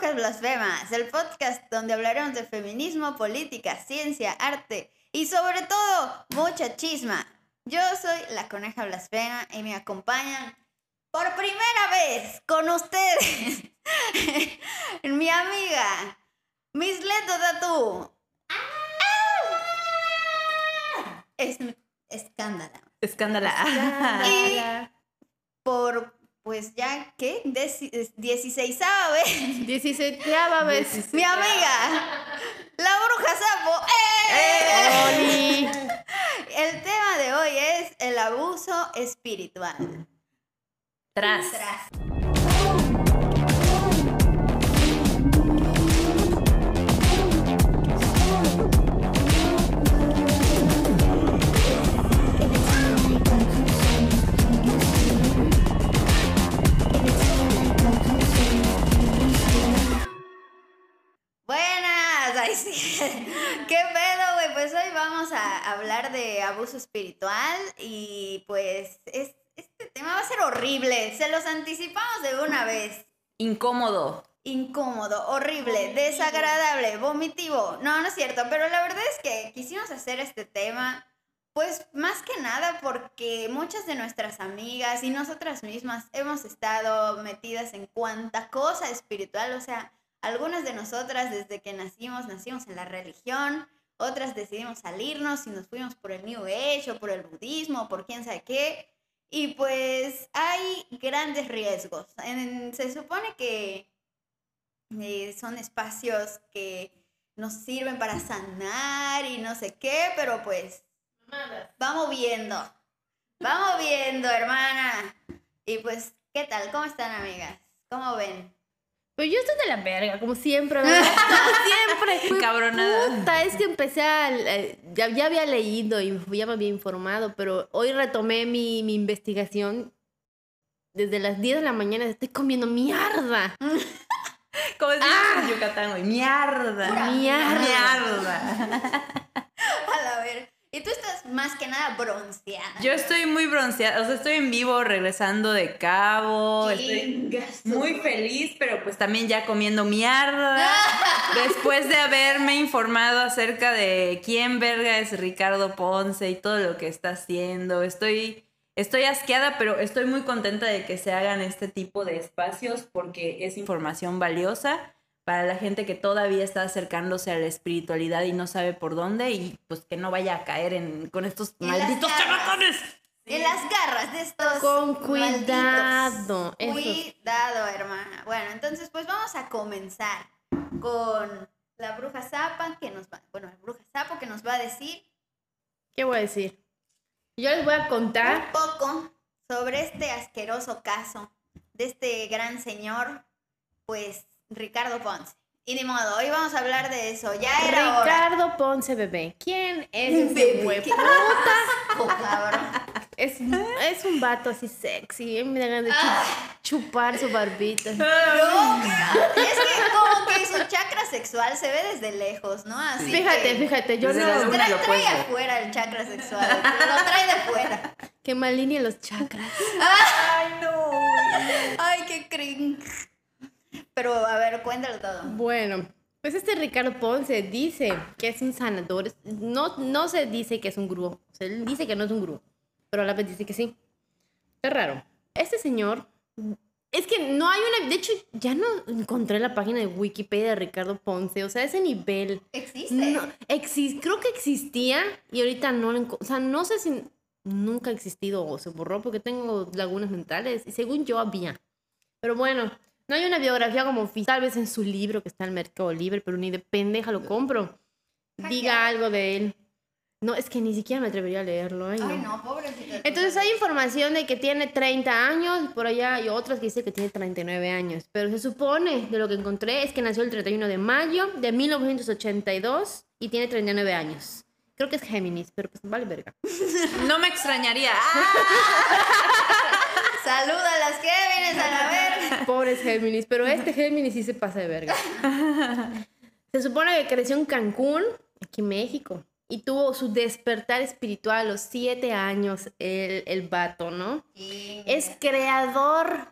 Brujas Blasfemas, el podcast donde hablaremos de feminismo, política, ciencia, arte y sobre todo mucha chisma. Yo soy la Coneja Blasfema y me acompañan por primera vez con ustedes mi amiga Misleto Tatu. Es escándala. Escándala. Y por, pues ya, ¿qué? 16 vez. 16 vez. Mi amiga, la bruja sapo. ¡Eh! El tema de hoy es el abuso espiritual. Tras. Tras. Buenas, ay sí. ¿Qué pedo, güey? Pues hoy vamos a hablar de abuso espiritual y pues es- este tema va a ser horrible. Se los anticipamos de una vez. Incómodo. Incómodo, horrible, desagradable, vomitivo. No, no es cierto, pero la verdad es que quisimos hacer este tema, pues más que nada porque muchas de nuestras amigas y nosotras mismas hemos estado metidas en cuanta cosa espiritual, o sea, algunas de nosotras desde que nacimos, nacimos en la religión, otras decidimos salirnos y nos fuimos por el New Age o por el budismo o por quién sabe qué. Y pues hay grandes riesgos. En- se supone que eh, son espacios que nos sirven para sanar y no sé qué, pero pues vamos viendo. Vamos viendo, hermana. Y pues, ¿qué tal? ¿Cómo están, amigas? ¿Cómo ven? Pues yo estoy de la verga, como siempre, ¿verdad? Como siempre. Cabronada. Puta, es que empecé a... eh, ya, ya había leído y ya me había informado, pero hoy retomé mi, mi investigación. Desde las 10 de la mañana estoy comiendo mierda. Como decimos en Yucatán, güey. Mierda. Mierda. Mierda. Y tú estás más que nada bronceada. Yo estoy muy bronceada. O sea, estoy en vivo regresando de cabo. Estoy muy feliz, pero pues también ya comiendo mierda. Después de haberme informado acerca de quién verga es Ricardo Ponce y todo lo que está haciendo. Estoy, estoy asqueada, pero estoy muy contenta de que se hagan este tipo de espacios porque es información valiosa para la gente que todavía está acercándose a la espiritualidad y no sabe por dónde y pues que no vaya a caer en, con estos En malditos chamacones. En las garras de estos. Con cuidado. Cuidado, hermana. Bueno, entonces, pues vamos a comenzar con la bruja Zapa, que nos va. Bueno, la bruja Sapo que nos va a decir ¿Qué voy a decir? Yo les voy a contar un poco sobre este asqueroso caso de este gran señor, pues Ricardo Ponce. Y de modo, hoy vamos a hablar de eso. Ya era hora. Ricardo Ponce Bebé. ¿Quién es Bebé, ese asco, cabrón. Es, es un vato así sexy. Me da ganas de chu- chupar su barbita. No, es que como que su chakra sexual se ve desde lejos, ¿no? Así Fíjate, que fíjate, yo no. Trae, trae afuera el chakra sexual, lo trae de fuera. Que me alinee los chakras. Ay, no. Ay, qué cringe. Pero a ver, cuéntalo todo. Bueno, pues este Ricardo Ponce dice que es un sanador. No, no se dice que es un gurú. O sea, él dice que no es un gurú. Pero a la vez dice que sí. Es raro. Este señor. Es que no hay una. De hecho, ya no encontré la página de Wikipedia de Ricardo Ponce. O sea, ese nivel. ¿Existe? No, exis- creo que existía y ahorita no lo O sea, no sé si nunca ha existido o se borró porque tengo lagunas mentales. Y según yo había. Pero bueno, no hay una biografía como oficial. Tal vez en su libro que está en el Mercado Libre, pero ni de pendeja lo compro. Diga algo de él. No, es que ni siquiera me atrevería a leerlo. Ay, no. Ay, no, pobrecito. Entonces hay información de que tiene 30 años, por allá hay otras que dice que tiene 39 años, pero se supone, de lo que encontré, es que nació el 31 de mayo de 1982 y tiene 39 años. Creo que es Géminis, pero pues vale verga. No me extrañaría. Saluda a las vienes a la verga. Pobres Géminis, pero este Géminis sí se pasa de verga. Se supone que creció en Cancún, aquí en México, y tuvo su despertar espiritual a los 7 años el, el vato, ¿no? Es creador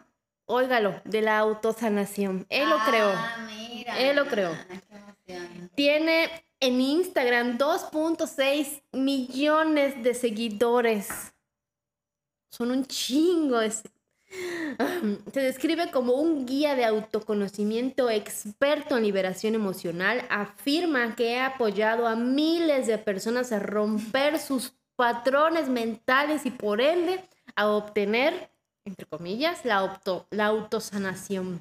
óigalo, de la autosanación. Él lo creó. Ah, mira. Él lo creó. Emoción. Tiene en Instagram 2.6 millones de seguidores. Son un chingo. se- describe como un guía de autoconocimiento experto en liberación emocional. Afirma que ha apoyado a miles de personas a romper sus patrones mentales y por ende a obtener, entre comillas, la autosanación.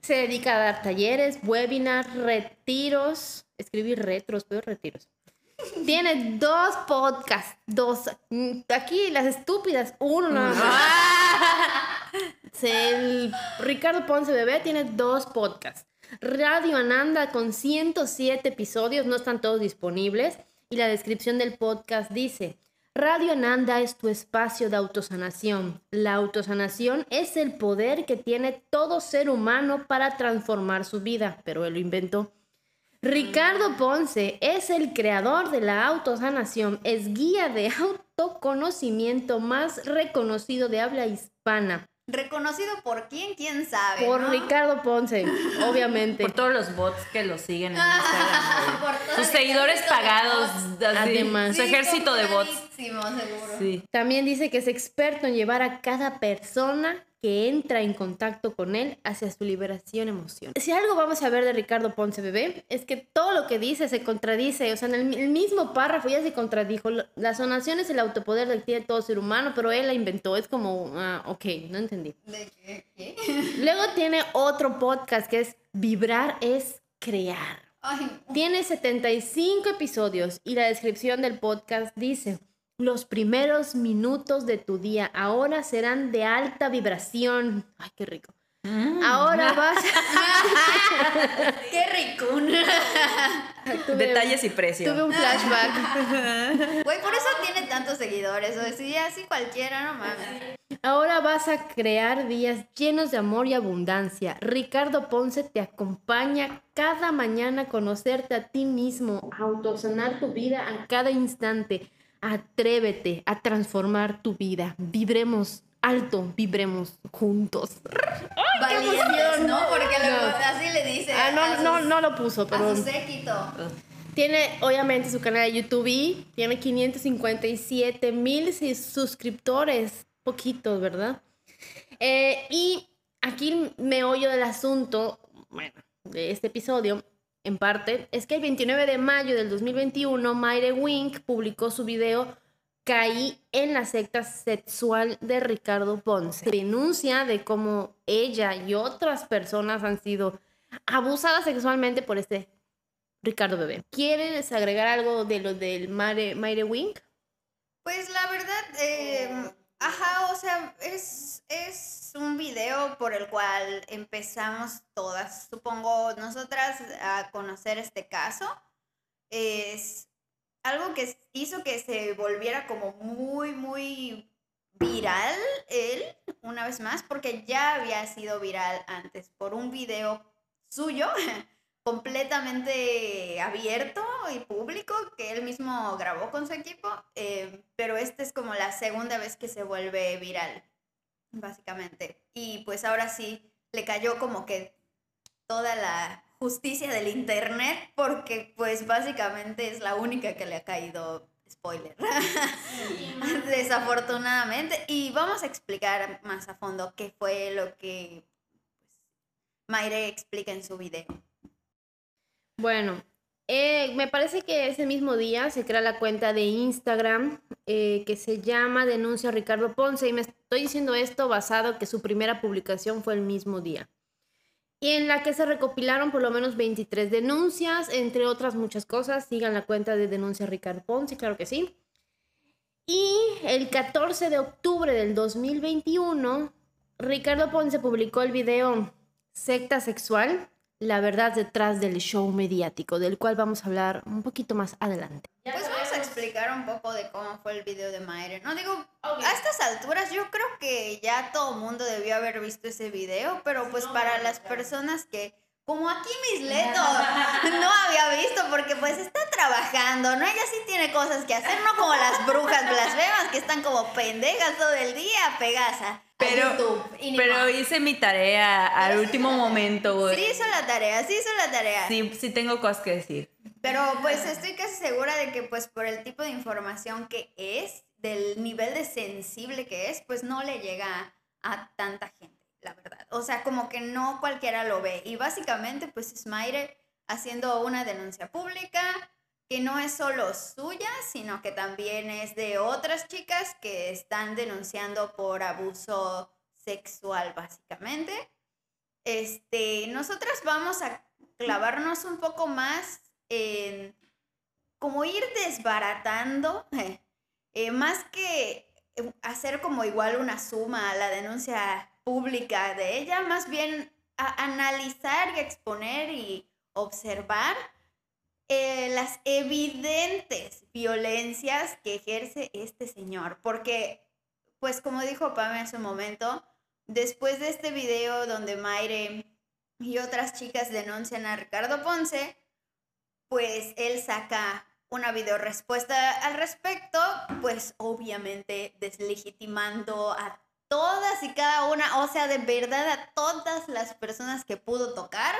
Se dedica a dar talleres, webinars, retiros, escribir retros, pero retiros. Tiene dos podcasts, dos. Aquí las estúpidas, uno nada más. Se- El Ricardo Ponce Bebé tiene dos podcasts. Radio Ananda con 107 episodios, no están todos disponibles. Y la descripción del podcast dice, Radio Ananda es tu espacio de autosanación. La autosanación es el poder que tiene todo ser humano para transformar su vida, pero él lo inventó. Ricardo Ponce es el creador de la autosanación, es guía de autoconocimiento más reconocido de habla hispana. Reconocido por quién, quién sabe. Por ¿no? Ricardo Ponce, obviamente. Por todos los bots que lo siguen en Instagram. Por Sus seguidores pagados. Además. Su ejército de bots. seguro. Sí. También dice que es experto en llevar a cada persona que entra en contacto con él hacia su liberación emocional. Si algo vamos a ver de Ricardo Ponce Bebé es que todo lo que dice se contradice, o sea, en el, el mismo párrafo ya se contradijo. La sanación es el autopoder que tiene todo ser humano, pero él la inventó. Es como, ah, ok, no entendí. ¿De qué? ¿Qué? Luego tiene otro podcast que es Vibrar es crear. Ay, Tiene 75 episodios y la descripción del podcast dice, los primeros minutos de tu día ahora serán de alta vibración. Ay, qué rico. Ahora vas qué. Tuve- Detalles y Tuve precio. un flashback. Güey, por eso tiene tantos seguidores. O si así cualquiera, no mames. Ahora vas a crear días llenos de amor y abundancia. Ricardo Ponce te acompaña cada mañana a conocerte a ti mismo, a autosanar tu vida a cada instante. Atrévete a transformar tu vida. Vibremos alto, vibremos juntos. Valientes, ¿no? Porque No. así le dice. Ah, a no, no, sus- no lo puso, A pero su séquito. tiene obviamente su canal de YouTube y tiene 557 mil suscriptores. Poquitos, ¿verdad? Eh, y aquí el meollo del asunto, bueno, de este episodio, en parte, es que el 29 de mayo del 2021, Mayre Wink publicó su video Caí en la secta sexual de Ricardo Ponce. Denuncia de cómo ella y otras personas han sido abusadas sexualmente por este Ricardo Bebé. ¿Quieres agregar algo de lo del Mayre, Mayre Wink? Pues la verdad, eh, ajá, o sea, es, es un video por el cual empezamos todas, supongo, nosotras a conocer este caso. Es algo que hizo que se volviera como muy, muy viral él, una vez más, porque ya había sido viral antes por un video suyo completamente abierto y público que él mismo grabó con su equipo, eh, pero esta es como la segunda vez que se vuelve viral, básicamente. Y pues ahora sí le cayó como que toda la justicia del internet porque pues básicamente es la única que le ha caído spoiler. Desafortunadamente. Y vamos a explicar más a fondo qué fue lo que pues, Mayre explica en su video. Bueno, eh, me parece que ese mismo día se crea la cuenta de Instagram eh, que se llama Denuncia Ricardo Ponce y me estoy diciendo esto basado que su primera publicación fue el mismo día. Y en la que se recopilaron por lo menos 23 denuncias, entre otras muchas cosas. Sigan la cuenta de Denuncia Ricardo Ponce, claro que sí. Y el 14 de octubre del 2021, Ricardo Ponce publicó el video Secta Sexual, la verdad detrás del show mediático, del cual vamos a hablar un poquito más adelante. Pues vamos a explicar un poco de cómo fue el video de Mayre. No digo, a estas alturas yo creo que ya todo el mundo debió haber visto ese video, pero pues para las personas que, como aquí Misleto, no había visto porque pues está trabajando, ¿no? Ella sí tiene cosas que hacer, no como las brujas blasfemas que están como pendejas todo el día pegadas a, Pero, YouTube. y ni pero hice mi tarea al último momento, güey. Sí hizo la tarea, sí hizo la tarea. Sí, sí tengo cosas que decir. Pero pues estoy casi segura de que pues por el tipo de información que es, del nivel de sensible que es, pues no le llega a tanta gente, la verdad. O sea, como que no cualquiera lo ve. Y básicamente pues es Mayre haciendo una denuncia pública que no es solo suya, sino que también es de otras chicas que están denunciando por abuso sexual, básicamente. Este, nosotras vamos a clavarnos un poco más en como ir desbaratando, eh, más que eh, hacer como igual una suma a la denuncia pública de ella, más bien a analizar y exponer y observar eh, las evidentes violencias que ejerce este señor. Porque, pues como dijo Pame hace un momento, después de este video donde Mayre y otras chicas denuncian a Ricardo Ponce, pues él saca una video respuesta al respecto, pues obviamente deslegitimando a todas y cada una, o sea, de verdad a todas las personas que pudo tocar,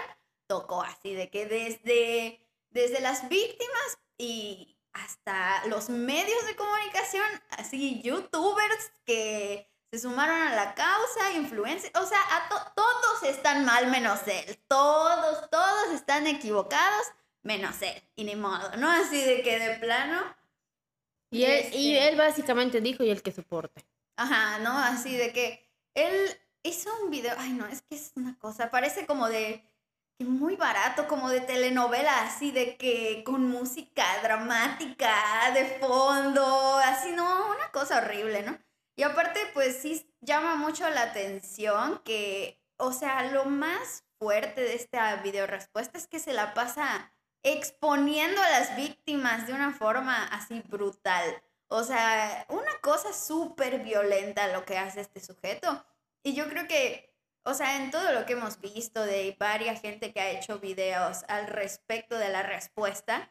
tocó así, de que desde, desde las víctimas y hasta los medios de comunicación, así youtubers que se sumaron a la causa, influencers, o sea, a to- todos están mal menos él, todos, todos están equivocados menos él, y ni modo, ¿no? Así de que de plano, Y él, y Este. él básicamente dijo y el que soporte. Ajá, ¿no? Así de que él hizo un video, ay no, es que es una cosa, parece como de, muy barato, como de telenovela, así de que con música dramática de fondo, así, no, una cosa horrible, ¿no? Y aparte, pues sí llama mucho la atención que, o sea, lo más fuerte de esta video respuesta es que se la pasa exponiendo a las víctimas de una forma así brutal. O sea, una cosa súper violenta lo que hace este sujeto. Y yo creo que, o sea, en todo lo que hemos visto de varias gente que ha hecho videos al respecto de la respuesta,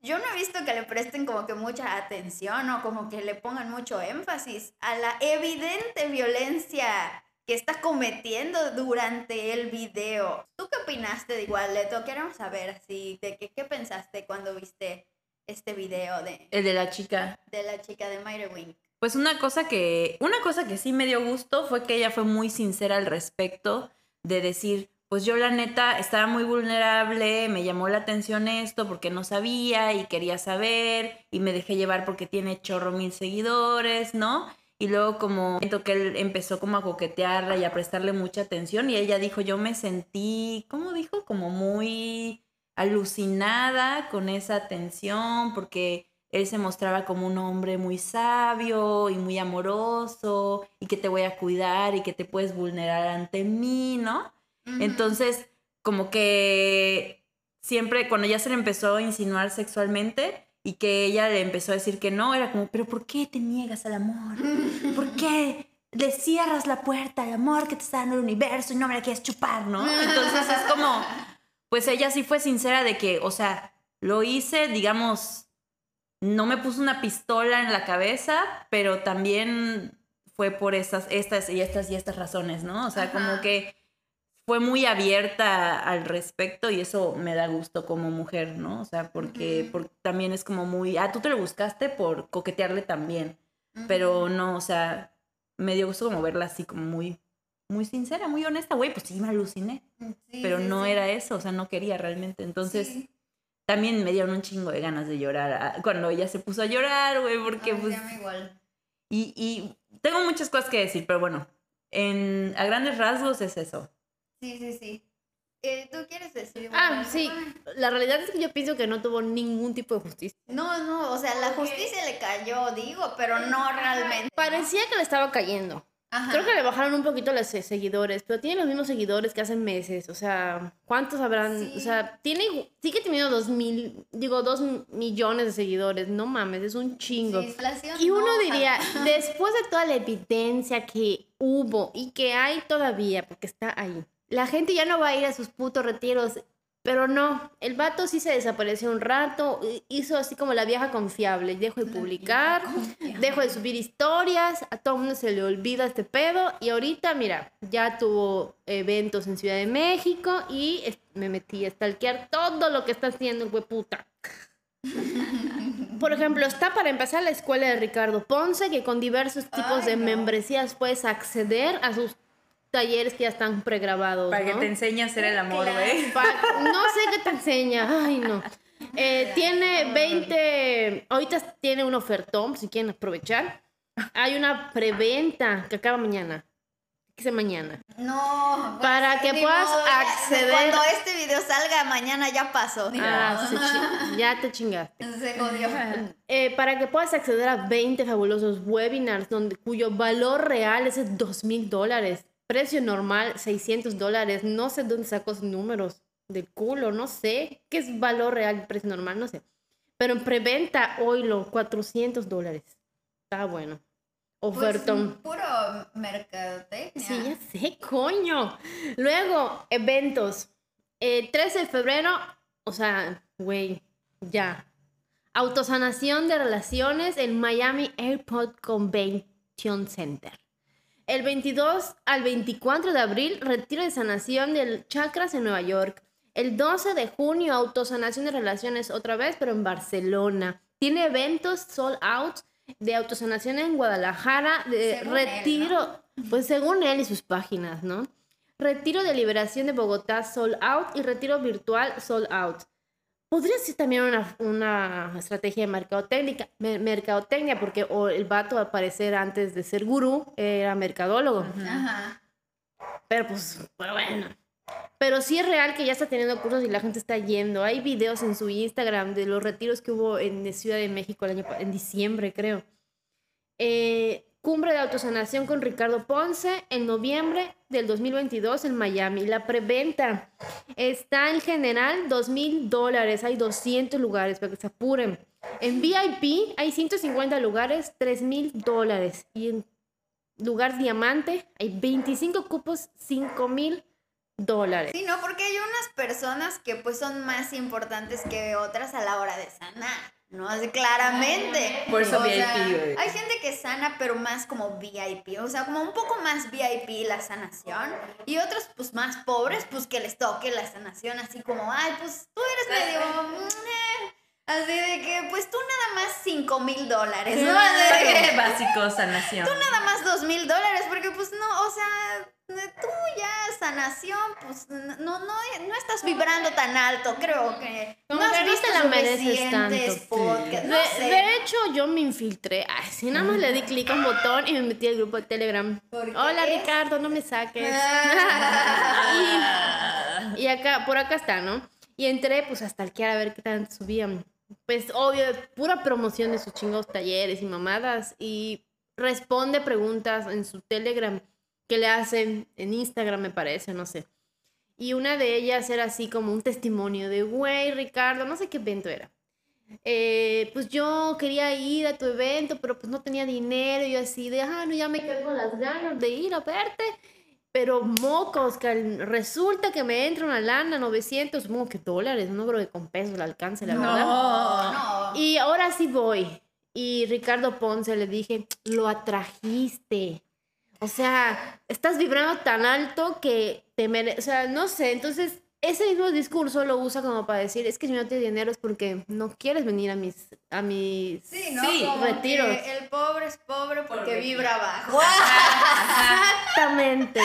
yo no he visto que le presten como que mucha atención o como que le pongan mucho énfasis a la evidente violencia que está cometiendo durante el video. ¿Tú qué opinaste de igual, Leto? Queremos saber así, de que, qué pensaste cuando viste este video de, El de la chica. de la chica de Mayre Wink. Pues una cosa que, una cosa que sí me dio gusto fue que ella fue muy sincera al respecto de decir, pues yo la neta estaba muy vulnerable, me llamó la atención esto porque no sabía y quería saber y me dejé llevar porque tiene chorro mil seguidores, ¿no? Y luego como siento que él empezó como a coquetearla y a prestarle mucha atención y ella dijo, yo me sentí, ¿cómo dijo? Como muy alucinada con esa atención porque él se mostraba como un hombre muy sabio y muy amoroso y que te voy a cuidar y que te puedes vulnerar ante mí, ¿no? Entonces, como que siempre cuando ya se le empezó a insinuar sexualmente y que ella le empezó a decir que no, era como, pero ¿por qué te niegas al amor? ¿Por qué le cierras la puerta al amor que te está dando el universo y no me la quieres chupar, ¿no? Entonces es como, pues ella sí fue sincera de que, o sea, lo hice, digamos, no me puso una pistola en la cabeza, pero también fue por estas, estas y estas y estas razones, ¿no? O sea, como que fue muy abierta al respecto y eso me da gusto como mujer, ¿no? O sea, porque también es como muy, ah, tú te lo buscaste por coquetearle también, pero no, o sea, me dio gusto como verla así como muy, muy sincera, muy honesta, güey, pues sí me aluciné, Sí, pero sí, no sí. era eso, o sea, no quería realmente, entonces Sí. también me dieron un chingo de ganas de llorar ah, cuando ella se puso a llorar, güey, porque Ay, pues... igual. Y, y tengo muchas cosas que decir, pero bueno, en, a grandes rasgos es eso. Sí, sí, sí. Eh, ¿Tú quieres decir? Ah, algo? sí. La realidad es que yo pienso que no tuvo ningún tipo de justicia. No, no, o sea, la justicia le cayó, digo, pero no realmente. Parecía que le estaba cayendo. Ajá. Creo que le bajaron un poquito los se- seguidores, pero tiene los mismos seguidores que hace meses. O sea, ¿cuántos habrán? Sí. O sea, tiene, sigue teniendo dos mil, digo, dos millones de seguidores. No mames, es un chingo. Sí, Y uno no, diría, después de toda la evidencia que hubo y que hay todavía, porque está ahí, la gente ya no va a ir a sus putos retiros Pero no, el vato sí se desapareció un rato, hi- hizo así como la vieja confiable, dejó de publicar, dejó de subir historias, a todo el mundo se le olvida este pedo y ahorita, mira, ya tuvo eventos en Ciudad de México y me metí a stalkear todo lo que está haciendo el hueputa. Por ejemplo, está para empezar la escuela de Ricardo Ponce, que con diversos tipos Ay, de no. membresías puedes acceder a sus talleres que ya están pregrabados. Para que ¿no? te enseñe a hacer el amor. Pa- no sé qué te enseña. Ay, no. Eh, tiene 20. Ahorita tiene un ofertón, si quieren aprovechar. Hay una preventa que acaba mañana. ¿Qué es mañana? No. pues, Para que puedas modo, acceder- Cuando este video salga mañana ya pasó. Ah, ya te chingaste. Se jodió. Eh, para que puedas acceder a 20 fabulosos webinars donde, cuyo valor real es de 2 mil dólares. Precio normal, 600 dólares. No sé dónde sacó números. Del culo, no sé. ¿Qué es valor real, precio normal? No sé. Pero en preventa, oílo, 400 dólares. Está bueno. Pues, Ofertón. puro mercadotecnia. Sí, ya sé, coño. Luego, eventos. El 13 de febrero, o sea, güey, ya. Autosanación de relaciones en Miami Airport Convention Center. El 22 al 24 de abril, retiro de sanación del Chakras en Nueva York. El 12 de junio, autosanación de relaciones otra vez, pero en Barcelona. Tiene eventos sold out de autosanación en Guadalajara, de Según él, retiro, pues según él y sus páginas, ¿no? Retiro de liberación de Bogotá sold out y retiro virtual sold out. Podría ser también una, una estrategia de mercadotecnia, me- mercadotecnia, porque o el vato al parecer antes de ser gurú era mercadólogo. Ajá. Pero pues, pero bueno. Pero sí es real que ya está teniendo cursos y la gente está yendo. Hay videos en su Instagram de los retiros que hubo en Ciudad de México el año, en diciembre, creo. Eh, cumbre de autosanación con Ricardo Ponce en noviembre del 2022 en Miami. La preventa está en general 2 mil dólares. Hay 200 lugares para que se apuren. En VIP hay 150 lugares, 3 mil dólares. Y en lugar diamante hay 25 cupos, 5 mil dólares. Sí, no, porque hay unas personas que pues son más importantes que otras a la hora de sanar, ¿no? Así, claramente. Por eso O VIP, sea. Hay gente que sana, pero más como VIP, o sea, como un poco más VIP la sanación. Y otros, pues más pobres, pues que les toque la sanación, así como, ay, pues tú eres medio... mm, eh", Así de que, pues tú nada más 5 mil dólares, ¿no? Así de Básico, sanación. nada más dos mil dólares, porque pues no, o sea, tú ya sanación, pues no, no, no estás vibrando tan alto, creo que Como no que has no te la mereces tanto. no sé. de hecho, yo me infiltré. Ay, sí, nada más le di clic a un botón y me metí al grupo de Telegram. Hola, es- Ricardo, no me saques. Ah. y acá, por acá está, ¿no? Y entré, pues, hasta el que a ver qué tanto subían. Pues, obvio, pura promoción de sus chingados talleres y mamadas. Y responde preguntas en su Telegram que le hacen en Instagram, me parece, no sé. Y una de ellas era así como un testimonio de, güey, Ricardo, no sé qué evento era. Eh, pues yo quería ir a tu evento, pero pues no tenía dinero. Y así de, ah, no, ya me quedé con las ganas de ir a verte. Pero mocos, que resulta que me entra una lana, 900, supongo que dólares, no creo que con pesos le alcance, la verdad. No. No. Y ahora sí voy. Y Ricardo Ponce le dije, lo atrajiste. O sea, estás vibrando tan alto que te mereces. O sea, no sé. Entonces, ese mismo discurso lo usa como para decir, es que si no tienes dinero es porque no quieres venir a mis, a mis Sí, ¿no? Sí, Como retiros. que el pobre es pobre porque Porque vibra bajo. Exactamente.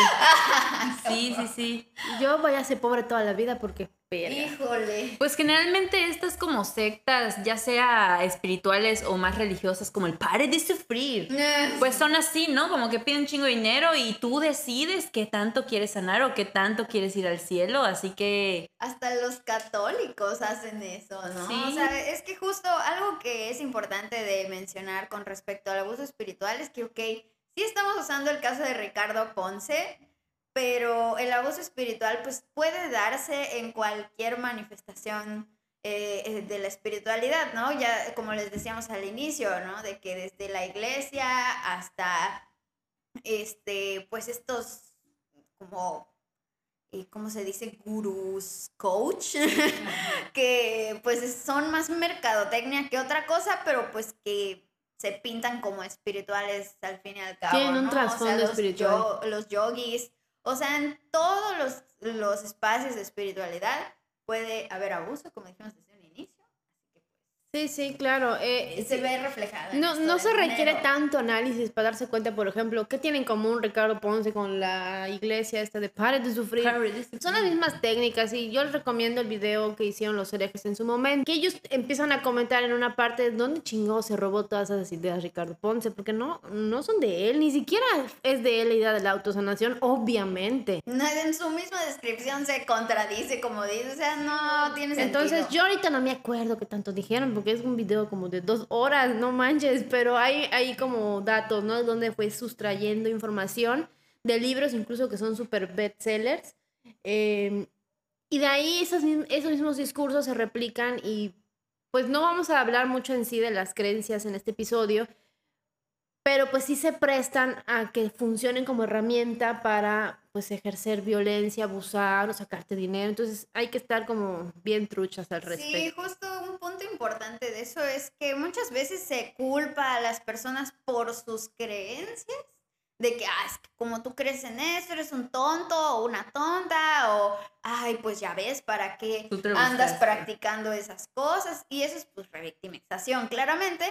Sí, sí, sí. Yo voy a ser pobre toda la vida porque... verga. Híjole. Pues generalmente estas como sectas, ya sea espirituales o más religiosas, como el pare de sufrir, pues son así, ¿no? Como que piden un chingo de dinero y tú decides qué tanto quieres sanar o qué tanto quieres ir al cielo, así que Hasta los católicos hacen eso, ¿no? Sí. O sea, es que justo algo que es importante de mencionar con respecto al abuso espiritual es que, ok, sí estamos usando el caso de Ricardo Ponce, pero el abuso espiritual pues puede darse en cualquier manifestación eh, eh, de la espiritualidad, ¿no? Ya como les decíamos al inicio, ¿no? De que desde la iglesia hasta, este, pues estos como eh, ¿cómo se dice? Gurús, coach, que pues son más mercadotecnia que otra cosa, pero pues que se pintan como espirituales al fin y al cabo. Tienen un ¿no? trasfondo o sea, los espiritual. yo- los yogis, o sea, en todos los, los espacios de espiritualidad puede haber abuso, como dijimos. Sí, sí, claro. eh, Se ve reflejado. en No, no se requiere dinero. tanto análisis para darse cuenta, por ejemplo, qué tiene en común Ricardo Ponce con la iglesia esta de Pare de Sufrir. Son las mismas técnicas y yo les recomiendo el video que hicieron los herejes en su momento, que ellos empiezan a comentar en una parte dónde chingó se robó todas esas ideas Ricardo Ponce, porque no, no son de él, ni siquiera es de él la idea de la autosanación, obviamente. No, en su misma descripción se contradice, como dice, o sea, no tiene sentido. Entonces yo ahorita no me acuerdo qué tanto dijeron, porque es un video como de dos horas, no manches, pero hay, hay como datos, ¿no? Donde fue sustrayendo información de libros incluso que son super bestsellers. eh, y de ahí esos, esos mismos discursos se replican y pues no vamos a hablar mucho en sí de las creencias en este episodio, pero pues sí se prestan a que funcionen como herramienta para pues ejercer violencia, abusar o sacarte dinero. Entonces hay que estar como bien truchas al Sí, respecto. justo un punto importante de eso es que muchas veces se culpa a las personas por sus creencias, de que, ah, es que como tú crees en eso, eres un tonto o una tonta, o, ay, pues ya ves, ¿para qué andas practicando esas cosas? Y eso es pues revictimización, claramente.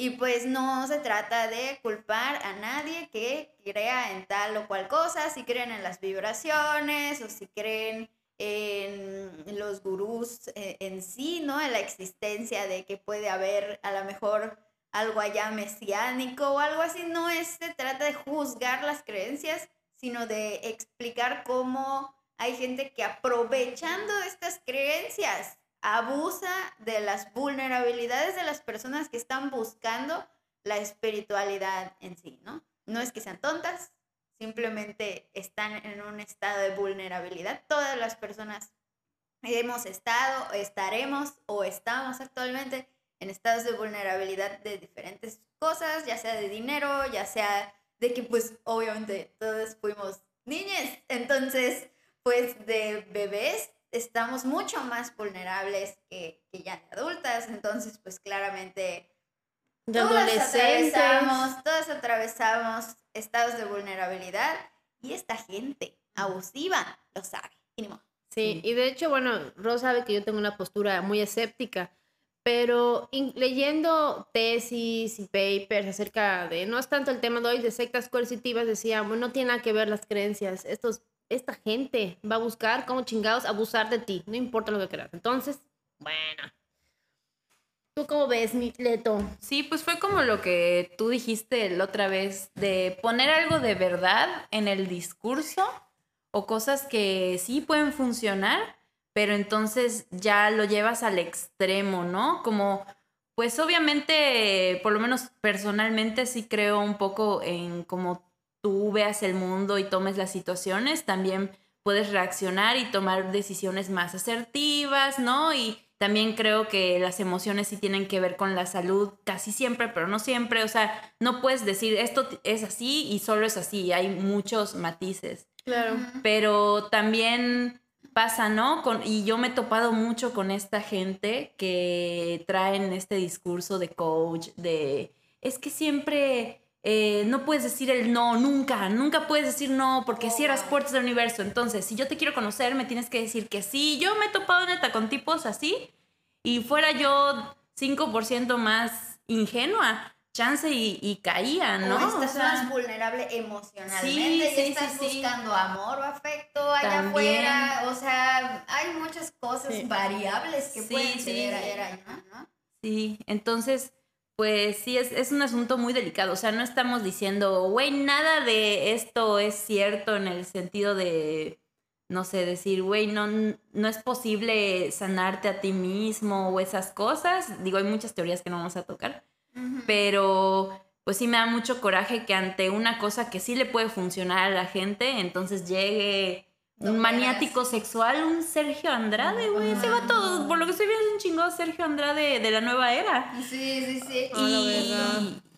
Y pues no se trata de culpar a nadie que crea en tal o cual cosa, si creen en las vibraciones o si creen en los gurús eh, en sí, ¿no? En la existencia de que puede haber a lo mejor algo allá mesiánico o algo así. No se trata de juzgar las creencias, sino de explicar cómo hay gente que aprovechando estas creencias abusa de las vulnerabilidades de las personas que están buscando la espiritualidad en sí, ¿no? No es que sean tontas, simplemente están en un estado de vulnerabilidad. Todas las personas hemos estado, estaremos o estamos actualmente en estados de vulnerabilidad de diferentes cosas, ya sea de dinero, ya sea de que pues obviamente todos fuimos niñas, entonces pues de bebés estamos mucho más vulnerables que, que ya de adultas, entonces pues claramente De todas atravesamos, todas atravesamos estados de vulnerabilidad y esta gente abusiva lo sabe. Y modo. Sí, y de hecho, bueno, Rosa sabe que yo tengo una postura muy escéptica, pero in- leyendo tesis y papers acerca de, no es tanto el tema de hoy, de sectas coercitivas, decía, bueno, no tiene nada que ver las creencias, estos, esta gente va a buscar como chingados abusar de ti, no importa lo que creas. Entonces, bueno. ¿Tú cómo ves, mi Leto? Sí, pues fue como lo que tú dijiste la otra vez, de poner algo de verdad en el discurso o cosas que sí pueden funcionar, pero entonces ya lo llevas al extremo, ¿no? Como, pues obviamente, por lo menos personalmente sí creo un poco en cómo tú veas el mundo y tomes las situaciones, también puedes reaccionar y tomar decisiones más asertivas, ¿no? Y también creo que las emociones sí tienen que ver con la salud casi siempre, pero no siempre. O sea, no puedes decir esto es así y solo es así. Hay muchos matices. Claro. Pero también pasa, ¿no? Con, y yo me he topado mucho con esta gente que traen este discurso de coach, de es que siempre eh, no puedes decir el no, nunca, nunca puedes decir no porque cierras puertas del universo. Entonces, si yo te quiero conocer, me tienes que decir que sí. Yo me he topado neta con tipos así y fuera yo 5% más ingenua, chance y, y caía, ¿no? O estás O sea, más vulnerable emocionalmente Sí, y sí, estás sí, buscando amor o afecto allá También. afuera. O sea, hay muchas cosas variables que pueden ser allá, ¿no? Sí, entonces, pues sí, es, es un asunto muy delicado. O sea, no estamos diciendo, güey, nada de esto es cierto en el sentido de, no sé, decir, güey, no, no es posible sanarte a ti mismo o esas cosas. Digo, hay muchas teorías que no vamos a tocar, pero pues sí me da mucho coraje que ante una cosa que sí le puede funcionar a la gente, entonces llegue No un maniático sexual, un Sergio Andrade, güey. Se va todo, por lo que estoy viendo, es un chingado Sergio Andrade de la nueva era. Sí, sí, sí.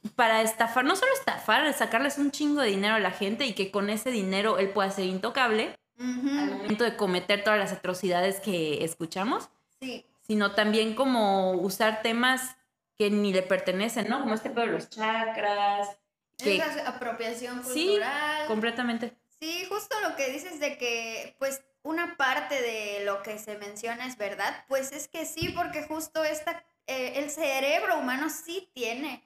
Y para estafar, no solo estafar, sacarles un chingo de dinero a la gente y que con ese dinero él pueda ser intocable. Al momento de cometer todas las atrocidades que escuchamos, Sí. sino también como usar temas que ni le pertenecen, ¿no? Como este pedo de los chakras, que Esa apropiación Sí, cultural. completamente. Sí, justo lo que dices de que, pues, una parte de lo que se menciona es verdad, pues es que sí, porque justo esta, eh, el cerebro humano sí tiene,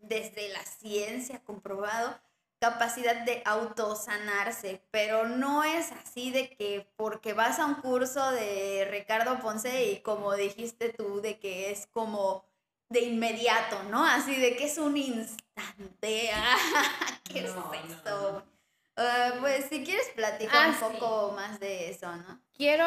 desde la ciencia comprobado, capacidad de autosanarse, pero no es así de que porque vas a un curso de Ricardo Ponce y como dijiste tú, de que es como de inmediato, ¿no? Así de que es un instante. Ah, ¿Qué No, es no, eso? Ah, pues si quieres platicar Ah, un sí. poco más de eso, ¿no? Quiero,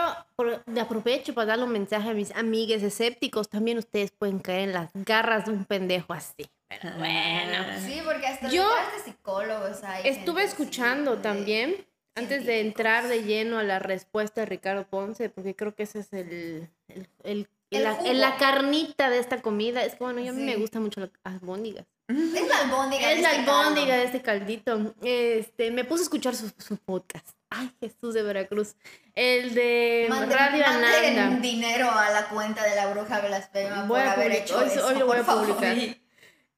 aprovecho para darle un mensaje a mis amigues escépticos. También ustedes pueden caer en las garras de un pendejo así. Pero bueno. Sí, porque hasta Yo psicólogos hay Estuve escuchando de- también, antes de entrar de lleno a la respuesta de Ricardo Ponce, porque creo que ese es el, el, el- El la, carnita de esta comida. Es que bueno, yo a mí me gusta mucho las albóndigas. Es la albóndiga. Es la este caldo. albóndiga de este caldito. Este, me puse a escuchar su, su podcast. Ay, Jesús de Veracruz. El de Manden- Radio Ananda. dinero a la cuenta de la bruja blasfema Voy por haber hecho hoy- eso, hoy lo voy a favor. publicar.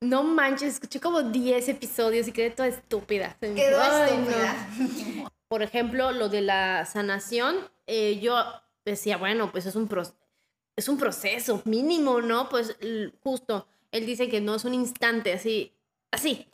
No manches, escuché como 10 episodios y quedé toda estúpida. Quedó Ay, no. estúpida. Por ejemplo, lo de la sanación, eh, yo decía, bueno, pues es un, pro- es un proceso mínimo, ¿no? Pues justo, él dice que no es un instante, así, así.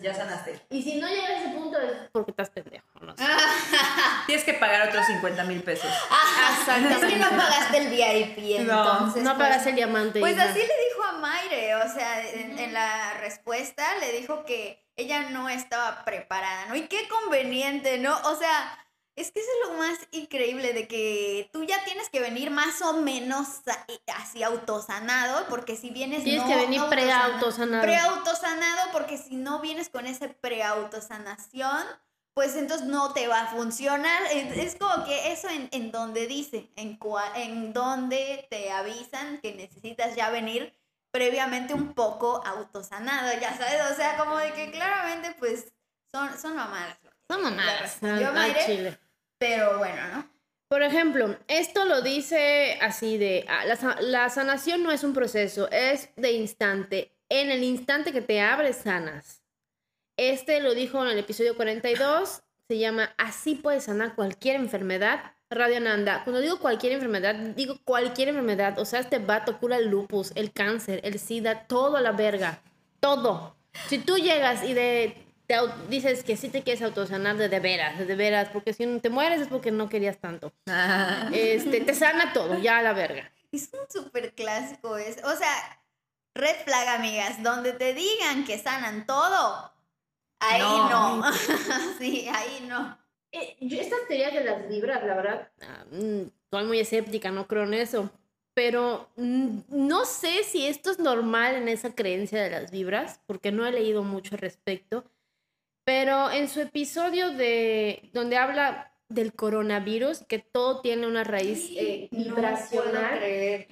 Ya sanaste. Y si no llega a ese punto es porque estás pendejo, no sé. Tienes que pagar otros 50 mil pesos. Es que no pagaste el VIP, No, entonces. no pues, pagas el diamante. Pues así le dijo a Mayre, o sea, en, en la respuesta le dijo que ella no estaba preparada, ¿no? Y qué conveniente, ¿no? O sea, es que eso es lo más increíble de que tú ya tienes que venir más o menos así autosanado, porque si vienes Tienes no que venir autosana- pre-autosanado. Pre-autosanado, porque si no vienes con ese pre-autosanación, pues entonces no te va a funcionar. Es, es como que eso en, en donde dice, en, cua- en donde te avisan que necesitas ya venir previamente un poco autosanado, ya sabes, o sea, como de que claramente pues son, son mamadas. Son mamadas. Yo chile. Pero bueno, ¿no? Por ejemplo, esto lo dice así de, ah, la, la sanación no es un proceso, es de instante. En el instante que te abres, sanas. Este lo dijo en el episodio 42, se llama Así puedes sanar cualquier enfermedad. Radio Nanda, cuando digo cualquier enfermedad, digo cualquier enfermedad. O sea, este vato cura el lupus, el cáncer, el sida, todo a la verga. Todo. Si tú llegas y de, te dices que sí te quieres autosanar de, de veras, de, de veras, porque si no te mueres es porque no querías tanto. Este, te sana todo, ya a la verga. Es un súper clásico es, o sea, red flag, amigas, donde te digan que sanan todo, ahí no. No. sí, ahí no. Eh, yo estas teorías de las vibras, la verdad, ah, mm, soy muy escéptica, no creo en eso. Pero no sé si esto es normal en esa creencia de las vibras, porque no he leído mucho al respecto. Pero en su episodio de donde habla del coronavirus, que todo tiene una raíz eh, vibracional,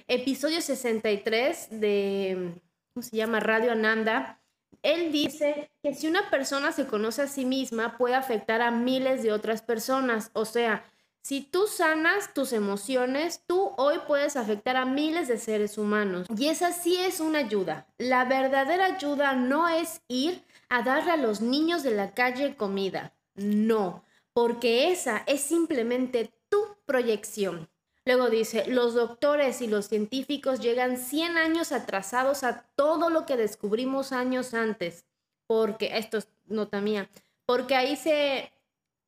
episodio 63 de, ¿cómo se llama? Radio Ananda, él dice que si una persona se conoce a sí misma puede afectar a miles de otras personas. O sea, si tú sanas tus emociones, tú hoy puedes afectar a miles de seres humanos. Y esa sí es una ayuda. La verdadera ayuda no es ir a darle a los niños de la calle comida. No, porque esa es simplemente tu proyección. Luego dice, los doctores y los científicos llegan 100 años atrasados a todo lo que descubrimos años antes, porque, esto es nota mía, porque ahí se,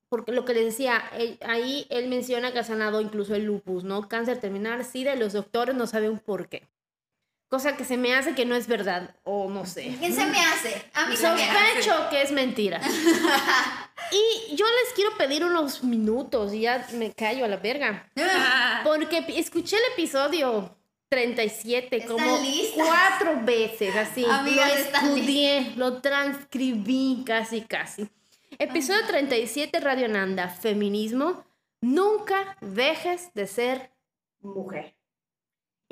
porque lo que les decía, ahí él menciona que ha sanado incluso el lupus, ¿no? Cáncer terminal, SIDA, y los doctores no saben por qué. Cosa que se me hace que no es verdad, o no sé. ¿Quién se me hace? A mí hace. Sospecho que es mentira. Y yo les quiero pedir unos minutos y ya me callo a la verga. Porque escuché el episodio 37 Están como listas. cuatro veces, así. Amigas, lo estudié, lo transcribí casi, casi. Episodio 37, Radio Nanda, feminismo. Nunca dejes de ser mujer.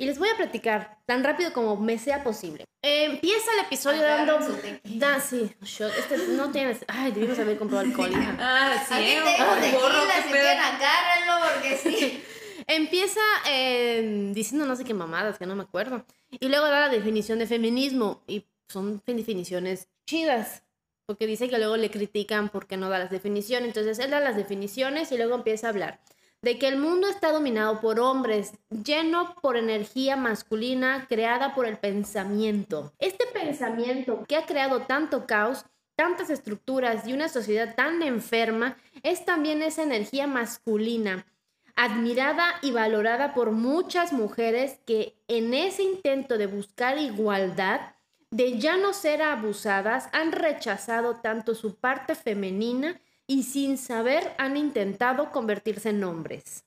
Y les voy a platicar tan rápido como me sea posible. Eh, empieza el episodio dando... Da, sí, shot. Este no tienes... Ay, debimos haber comprado alcohol, hija. Ah, sí. Aquí ¿eh? tengo tequila, si quieren agárrenlo porque sí. Empieza eh, diciendo no sé qué mamadas, que no me acuerdo. Y luego da la definición de feminismo. Y son definiciones chidas. Porque dice que luego le critican porque no da las definiciones. Entonces él da las definiciones y luego empieza a hablar de que el mundo está dominado por hombres, lleno por energía masculina creada por el pensamiento. Este pensamiento que ha creado tanto caos, tantas estructuras y una sociedad tan enferma, es también esa energía masculina admirada y valorada por muchas mujeres que en ese intento de buscar igualdad, de ya no ser abusadas, han rechazado tanto su parte femenina y sin saber han intentado convertirse en hombres.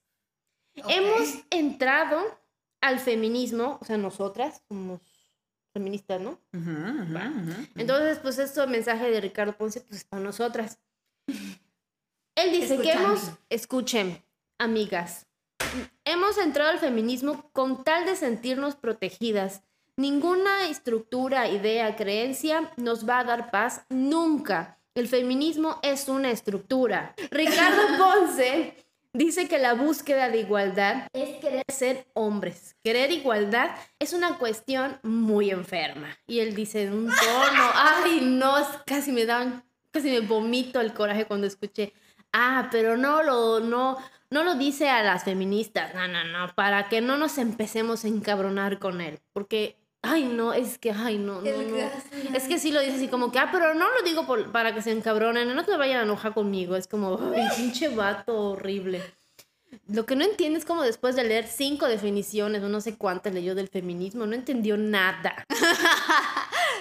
Hemos entrado al feminismo, o sea, nosotras somos feministas, ¿no? Entonces, pues esto mensaje de Ricardo Ponce, pues para nosotras. Él dice que hemos, escuchen, amigas, hemos entrado al feminismo con tal de sentirnos protegidas. Ninguna estructura, idea, creencia nos va a dar paz nunca. El feminismo es una estructura. Ricardo Ponce dice que la búsqueda de igualdad es querer ser hombres. Querer igualdad es una cuestión muy enferma. Y él dice en un tono, ay, no, casi me dan, casi me vomito el coraje cuando escuché, ah, pero no lo, no, no lo dice a las feministas, no, no, no, para que no nos empecemos a encabronar con él. Porque, ay, no, es que, ay, no, no, no. Es que sí lo dice así como que, ah, pero no lo digo por- para que se encabronen, no te vayan a enojar conmigo. Es como, ay, pinche vato horrible. Lo que no entiende es como después de leer cinco definiciones o no sé cuántas leyó del feminismo, no entendió nada.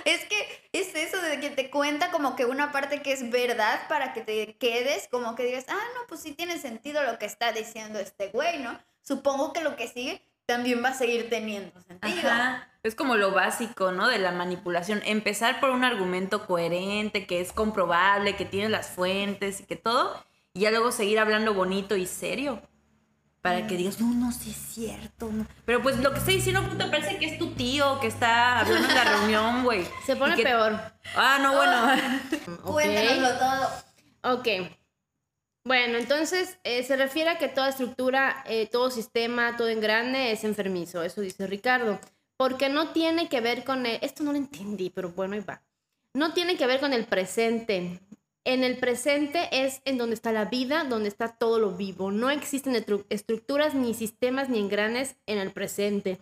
Es que es eso de que te cuenta como que una parte que es verdad para que te quedes, como que digas, ah, no, pues sí tiene sentido lo que está diciendo este güey, ¿no? Supongo que lo que sigue también va a seguir teniendo sentido. Ajá. Es como lo básico, ¿no? De la manipulación. Empezar por un argumento coherente, que es comprobable, que tiene las fuentes y que todo. Y ya luego seguir hablando bonito y serio. Para que digas, no, no, sí es cierto. no". Pero pues lo que está diciendo, puta, parece que es tu tío que está hablando en la reunión, güey. Se pone que- peor. Ah, no, bueno. Ok. Cuéntanoslo todo. Ok. Bueno, entonces eh, se refiere a que toda estructura, eh, todo sistema, todo engrane es enfermizo, eso dice Ricardo. Porque no tiene que ver con el, esto no lo entendí, pero bueno, ahí va. No tiene que ver con el presente. En el presente es en donde está la vida, donde está todo lo vivo. No existen estru- estructuras, ni sistemas, ni engranes en el presente.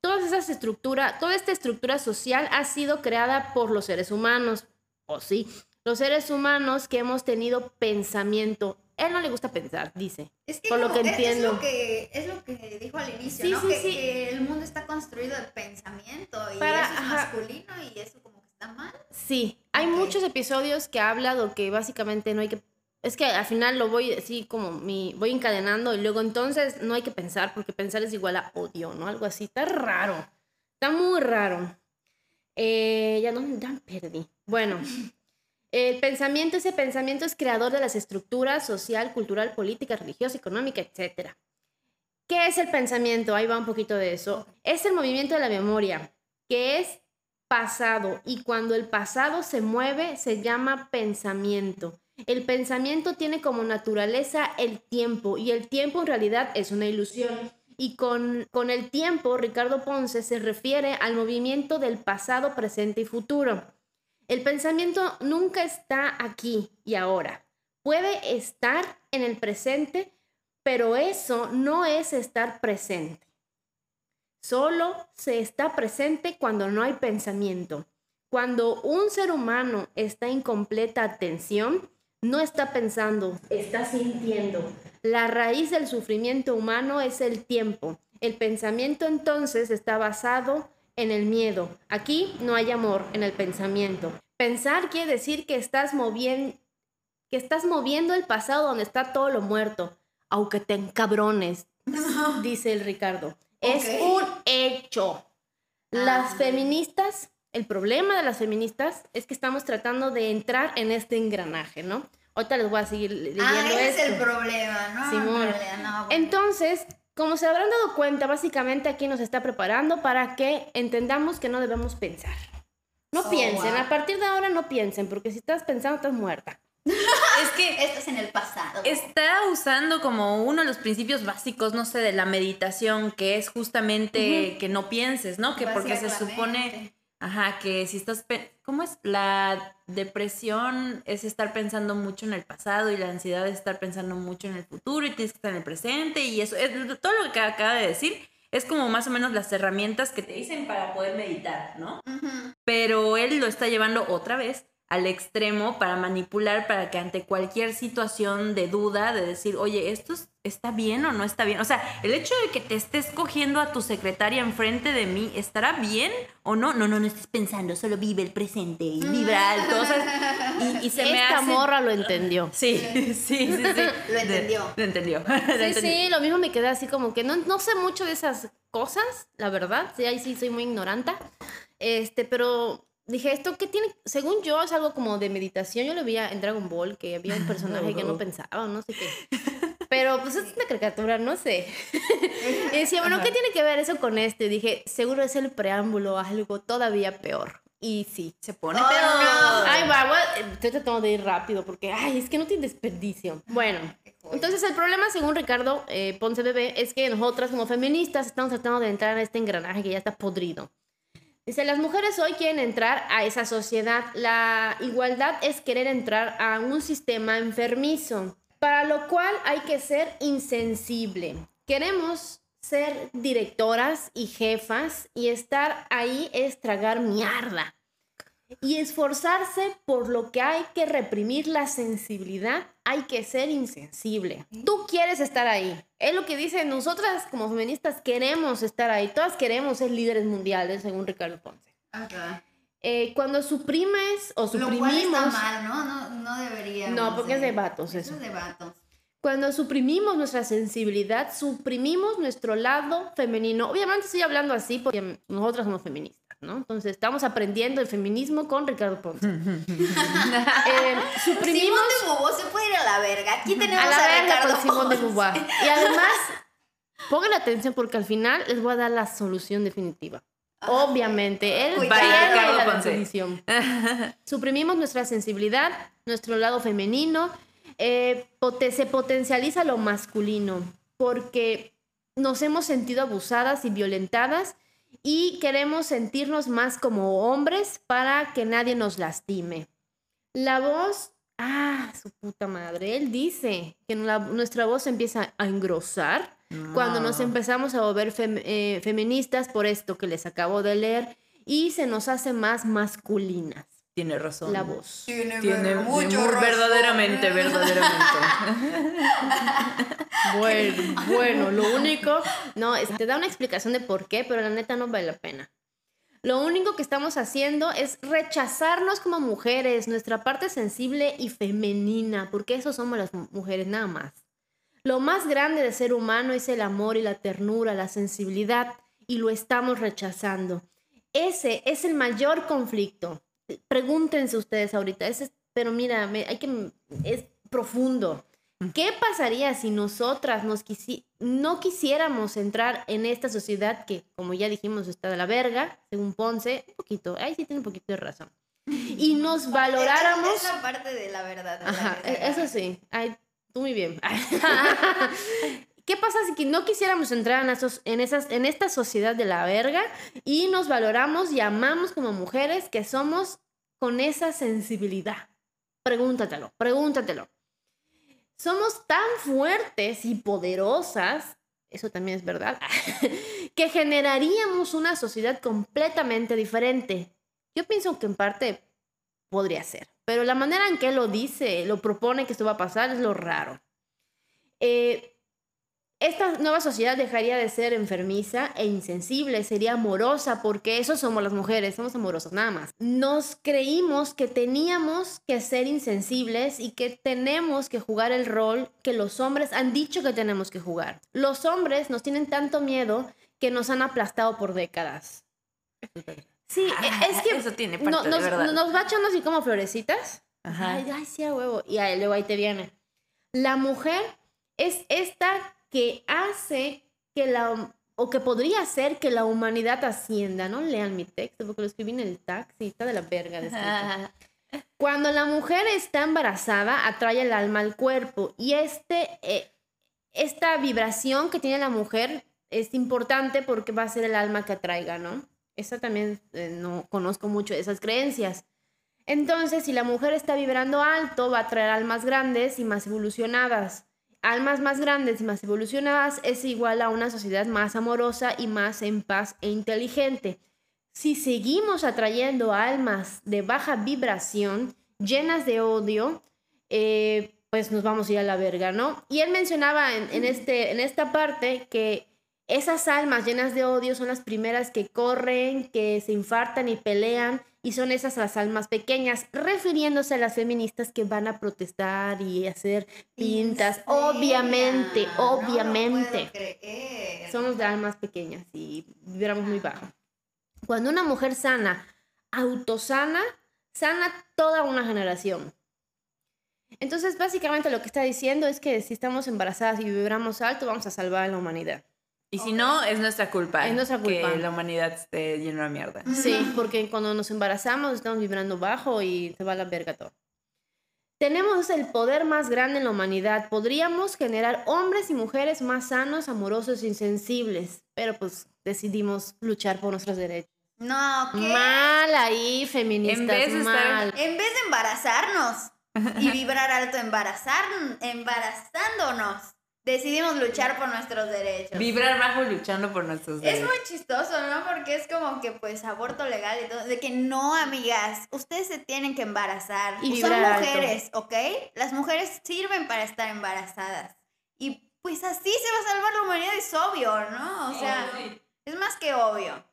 Todas esas estructuras, toda esta estructura social ha sido creada por los seres humanos. ¿O sí? Los seres humanos que hemos tenido pensamiento. Él no le gusta pensar, dice. Es que, Por lo que es- entiendo. Es lo que, es lo que dijo al inicio, Sí, ¿no? sí, que, sí. que el mundo está construido de pensamiento y Para- eso es ajá. masculino y eso como que está mal. Sí, hay muchos episodios que habla de que básicamente no hay que... Es que al final lo voy así como mi... Voy encadenando y luego entonces no hay que pensar porque pensar es igual a odio, ¿no? Algo así. Está raro. Está muy raro. Eh, ya no ya me perdí. Bueno, el pensamiento, ese pensamiento es creador de las estructuras social, cultural, política, religiosa, económica, etc. ¿Qué es el pensamiento? Ahí va un poquito de eso. Es el movimiento de la memoria, que es pasado y cuando el pasado se mueve se llama pensamiento. El pensamiento tiene como naturaleza el tiempo y el tiempo en realidad es una ilusión. Y con, con el tiempo, Ricardo Ponce se refiere al movimiento del pasado, presente y futuro. El pensamiento nunca está aquí y ahora. Puede estar en el presente, pero eso no es estar presente. Solo se está presente cuando no hay pensamiento. Cuando un ser humano está en completa atención, no está pensando, está sintiendo. La raíz del sufrimiento humano es el tiempo. El pensamiento entonces está basado en el miedo. Aquí no hay amor en el pensamiento. Pensar quiere decir que estás moviendo que estás moviendo el pasado donde está todo lo muerto, aunque te encabrones, dice el Ricardo. Es un hecho. Las Ah. feministas, el problema de las feministas es que estamos tratando de entrar en este engranaje, ¿no? Ahorita les voy a seguir le- leyendo Ah, ese esto. es el problema, ¿no? Simón. No. Entonces, como se habrán dado cuenta, básicamente aquí nos está preparando para que entendamos que no debemos pensar. No Oh, piensen, wow. a partir de ahora no piensen, porque si estás pensando estás muerta. Es que Esto es en el pasado. está usando como uno de los principios básicos, no sé, de la meditación, que es justamente que no pienses, ¿no? Que porque se supone, mente. Ajá, que si estás, ¿cómo es? La depresión es estar pensando mucho en el pasado y la ansiedad es estar pensando mucho en el futuro y tienes que estar en el presente y eso, es, todo lo que acaba de decir es como más o menos las herramientas que te dicen para poder meditar, ¿no? Pero él lo está llevando otra vez al extremo para manipular, para que ante cualquier situación de duda, de decir, oye, ¿esto es- está bien o no está bien? O sea, el hecho de que te estés cogiendo a tu secretaria enfrente de mí, ¿estará bien o no? No, no, no estés pensando, solo vive el presente y vibra alto. o sea, y, y se me Esta hace... morra lo entendió. Sí, sí, sí, sí. Lo entendió. Lo entendió. Lo Sí, entendió. sí, lo mismo me quedé así como que no, no sé mucho de esas cosas, la verdad. Sí, ahí sí soy muy ignoranta. Este, pero dije, ¿esto qué tiene? Según yo, es algo como de meditación. Yo lo vi en Dragon Ball, que había un personaje que no pensaba, no sé qué. Pero pues es una caricatura, no sé. y decía, bueno, ¿qué tiene que ver eso con esto? Y dije, seguro es el preámbulo a algo todavía peor. Y sí. Se pone Oh, peor. no. Ay, va, voy- estoy tratando de ir rápido porque, ay, es que no tiene desperdicio. Bueno, entonces el problema, según Ricardo eh, Ponce Bebé, es que nosotras como feministas estamos tratando de entrar en este engranaje que ya está podrido. Dice, las mujeres hoy quieren entrar a esa sociedad. La igualdad es querer entrar a un sistema enfermizo, para lo cual hay que ser insensible. Queremos ser directoras y jefas y estar ahí es tragar mierda y esforzarse por lo que hay que reprimir la sensibilidad, hay que ser insensible. Tú quieres estar ahí. Es lo que dice, nosotras como feministas queremos estar ahí. Todas queremos ser líderes mundiales, según Ricardo Ponce. Ajá. Eh, cuando suprimes o Lo cual suprimimos... está mal, ¿no? No, no debería. No, porque es de vatos eso. es de vatos. Cuando suprimimos nuestra sensibilidad, suprimimos nuestro lado femenino. Obviamente estoy hablando así porque nosotras somos feministas, ¿no? Entonces estamos aprendiendo el feminismo con Ricardo Ponce. Eh, suprimimos Simón de Bubó se puede ir a la verga. Aquí tenemos a a, la verga Ricardo con Simón de. Beauvoir. Y además, pongan atención porque al final les voy a dar la solución definitiva. Obviamente, él tiene Ricardo la Ponce. definición. Suprimimos nuestra sensibilidad, nuestro lado femenino, eh, se potencializa lo masculino porque nos hemos sentido abusadas y violentadas y queremos sentirnos más como hombres para que nadie nos lastime. La voz, ah, su puta madre, él dice que la- nuestra voz empieza a engrosar cuando nos No. empezamos a volver fem- eh, feministas por esto que les acabo de leer y se nos hace más masculinas Tiene razón. la voz. Tiene, Tiene mucho razón. verdaderamente, verdaderamente. Bueno, bueno, lo único, no, es- te da una explicación de por qué, pero la neta no vale la pena. Lo único que estamos haciendo es rechazarnos como mujeres, nuestra parte sensible y femenina, porque eso somos las mu- mujeres nada más. Lo más grande de ser humano es el amor y la ternura, la sensibilidad, y lo estamos rechazando. Ese es el mayor conflicto. Pregúntense ustedes ahorita, ese es- pero mira, me- hay que, es profundo. ¿Qué pasaría si nosotras nos quisi- no quisiéramos entrar en esta sociedad que, como ya dijimos, está de la verga, según Ponce? Un poquito, ahí sí tiene un poquito de razón. Y nos valoráramos... Es la parte de la verdad. de la Ajá, verdad. e- eso sí. Ay, tú muy bien. ¿Qué pasa si no quisiéramos entrar en, esos, esta sociedad de la verga y nos valoramos y amamos como mujeres que somos con esa sensibilidad? Pregúntatelo, pregúntatelo. Somos tan fuertes y poderosas, eso también es verdad, que generaríamos una sociedad completamente diferente. Yo pienso que en parte podría ser. Pero la manera en que lo dice, lo propone que esto va a pasar, es lo raro. Eh, esta nueva sociedad dejaría de ser enfermiza e insensible, sería amorosa, porque eso somos las mujeres, somos amorosas, nada más. Nos creímos que teníamos que ser insensibles y que tenemos que jugar el rol que los hombres han dicho que tenemos que jugar. Los hombres nos tienen tanto miedo que nos han aplastado por décadas. Sí, Ah, es que eso tiene no- parte de nos, verdad. nos va echando así como florecitas. Ajá. Ay, ay, sí, a huevo. Y ahí, luego ahí te viene. La mujer es esta que hace que la o que podría ser que la humanidad ascienda, no lean mi texto porque lo escribí en el taxi, está de la verga descrito. Cuando la mujer está embarazada, atrae el alma al cuerpo y este, eh, esta vibración que tiene la mujer es importante porque va a ser el alma que atraiga, ¿no? Esa también eh, no conozco mucho de esas creencias. Entonces, si la mujer está vibrando alto, va a atraer almas grandes y más evolucionadas. Almas más grandes y más evolucionadas es igual a una sociedad más amorosa y más en paz e inteligente. Si seguimos atrayendo almas de baja vibración, llenas de odio, eh, pues nos vamos a ir a la verga, ¿no? Y él mencionaba en, este, en esta parte que esas almas llenas de odio son las primeras que corren, que se infartan y pelean, y son esas las almas pequeñas, refiriéndose a las feministas que van a protestar y hacer pintas. Obviamente, obviamente. son los de almas pequeñas y vibramos muy bajo. Cuando una mujer sana, autosana, sana toda una generación. Entonces, básicamente lo que está diciendo es que si estamos embarazadas y vibramos alto, vamos a salvar a la humanidad. Y si no, es nuestra culpa. Es nuestra culpa. Que la humanidad esté llena de mierda. Sí, porque cuando nos embarazamos estamos vibrando bajo y se va a la verga todo. Tenemos el poder más grande en la humanidad. Podríamos generar hombres y mujeres más sanos, amorosos y sensibles. Pero pues decidimos luchar por nuestros derechos. No, ¿qué? Mal ahí, feministas, En vez de mal. estar- En vez de embarazarnos y vibrar alto, embarazar, embarazándonos, decidimos luchar por nuestros derechos. Vibrar bajo luchando por nuestros Es derechos. muy chistoso, ¿no? Porque es como que, pues, aborto legal y todo. De que no, amigas, ustedes se tienen que embarazar. Y Son alto. mujeres, ¿ok? Las mujeres sirven para estar embarazadas. Y pues así se va a salvar la humanidad, es obvio, ¿no? O sea, es más que obvio.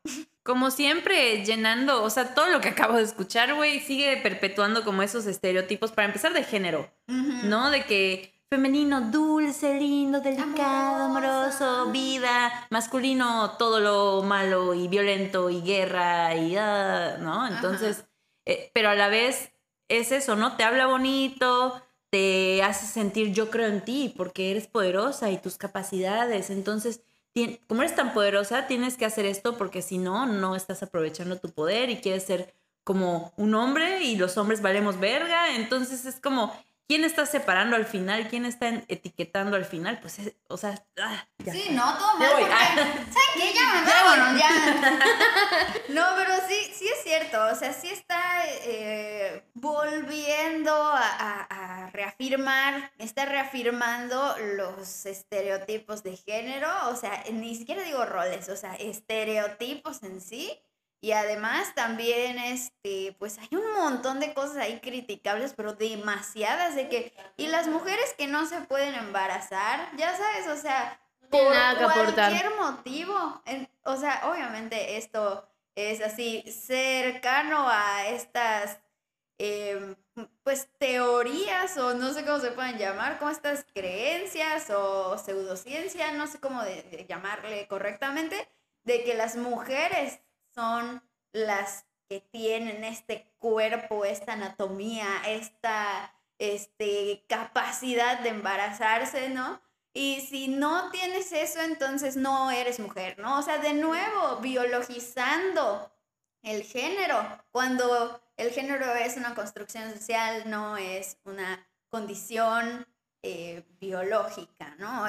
Como siempre, llenando, o sea, todo lo que acabo de escuchar, güey, sigue perpetuando como esos estereotipos, para empezar de género. ¿no? De que femenino, dulce, lindo, delicado, Amoroso. amoroso, vida, masculino, todo lo malo y violento y guerra y, ah, ¿no? Entonces, eh, pero a la vez es eso, ¿no? Te habla bonito, te hace sentir yo creo en ti porque eres poderosa y tus capacidades, entonces como eres tan poderosa, tienes que hacer esto porque si no, no estás aprovechando tu poder y quieres ser como un hombre y los hombres valemos verga. Entonces es como, ¿quién está separando al final? ¿Quién está etiquetando al final? Pues, es- o sea, ah, ya. Sí, no, todo Me mal. porque- ¿Saben qué? Ya, vámonos, ya. No, pero sí, sí es cierto. O sea, sí está eh, volviendo a, a- a reafirmar, está reafirmando los estereotipos de género. O sea, ni siquiera digo roles, o sea, estereotipos en sí. Y además también, este, pues hay un montón de cosas ahí criticables, pero demasiadas de que, y las mujeres que no se pueden embarazar, ya sabes, o sea, por nada que aportar. cualquier motivo. O sea, obviamente esto es así cercano a estas em, pues teorías o no sé cómo se pueden llamar, como estas creencias o pseudociencia, no sé cómo de- de llamarle correctamente, de que las mujeres son las que tienen este cuerpo, esta anatomía, esta este, capacidad de embarazarse, ¿no? Y si no tienes eso, entonces no eres mujer, ¿no? O sea, de nuevo, biologizando el género, cuando el género es una construcción social, no es una condición eh, biológica, ¿no?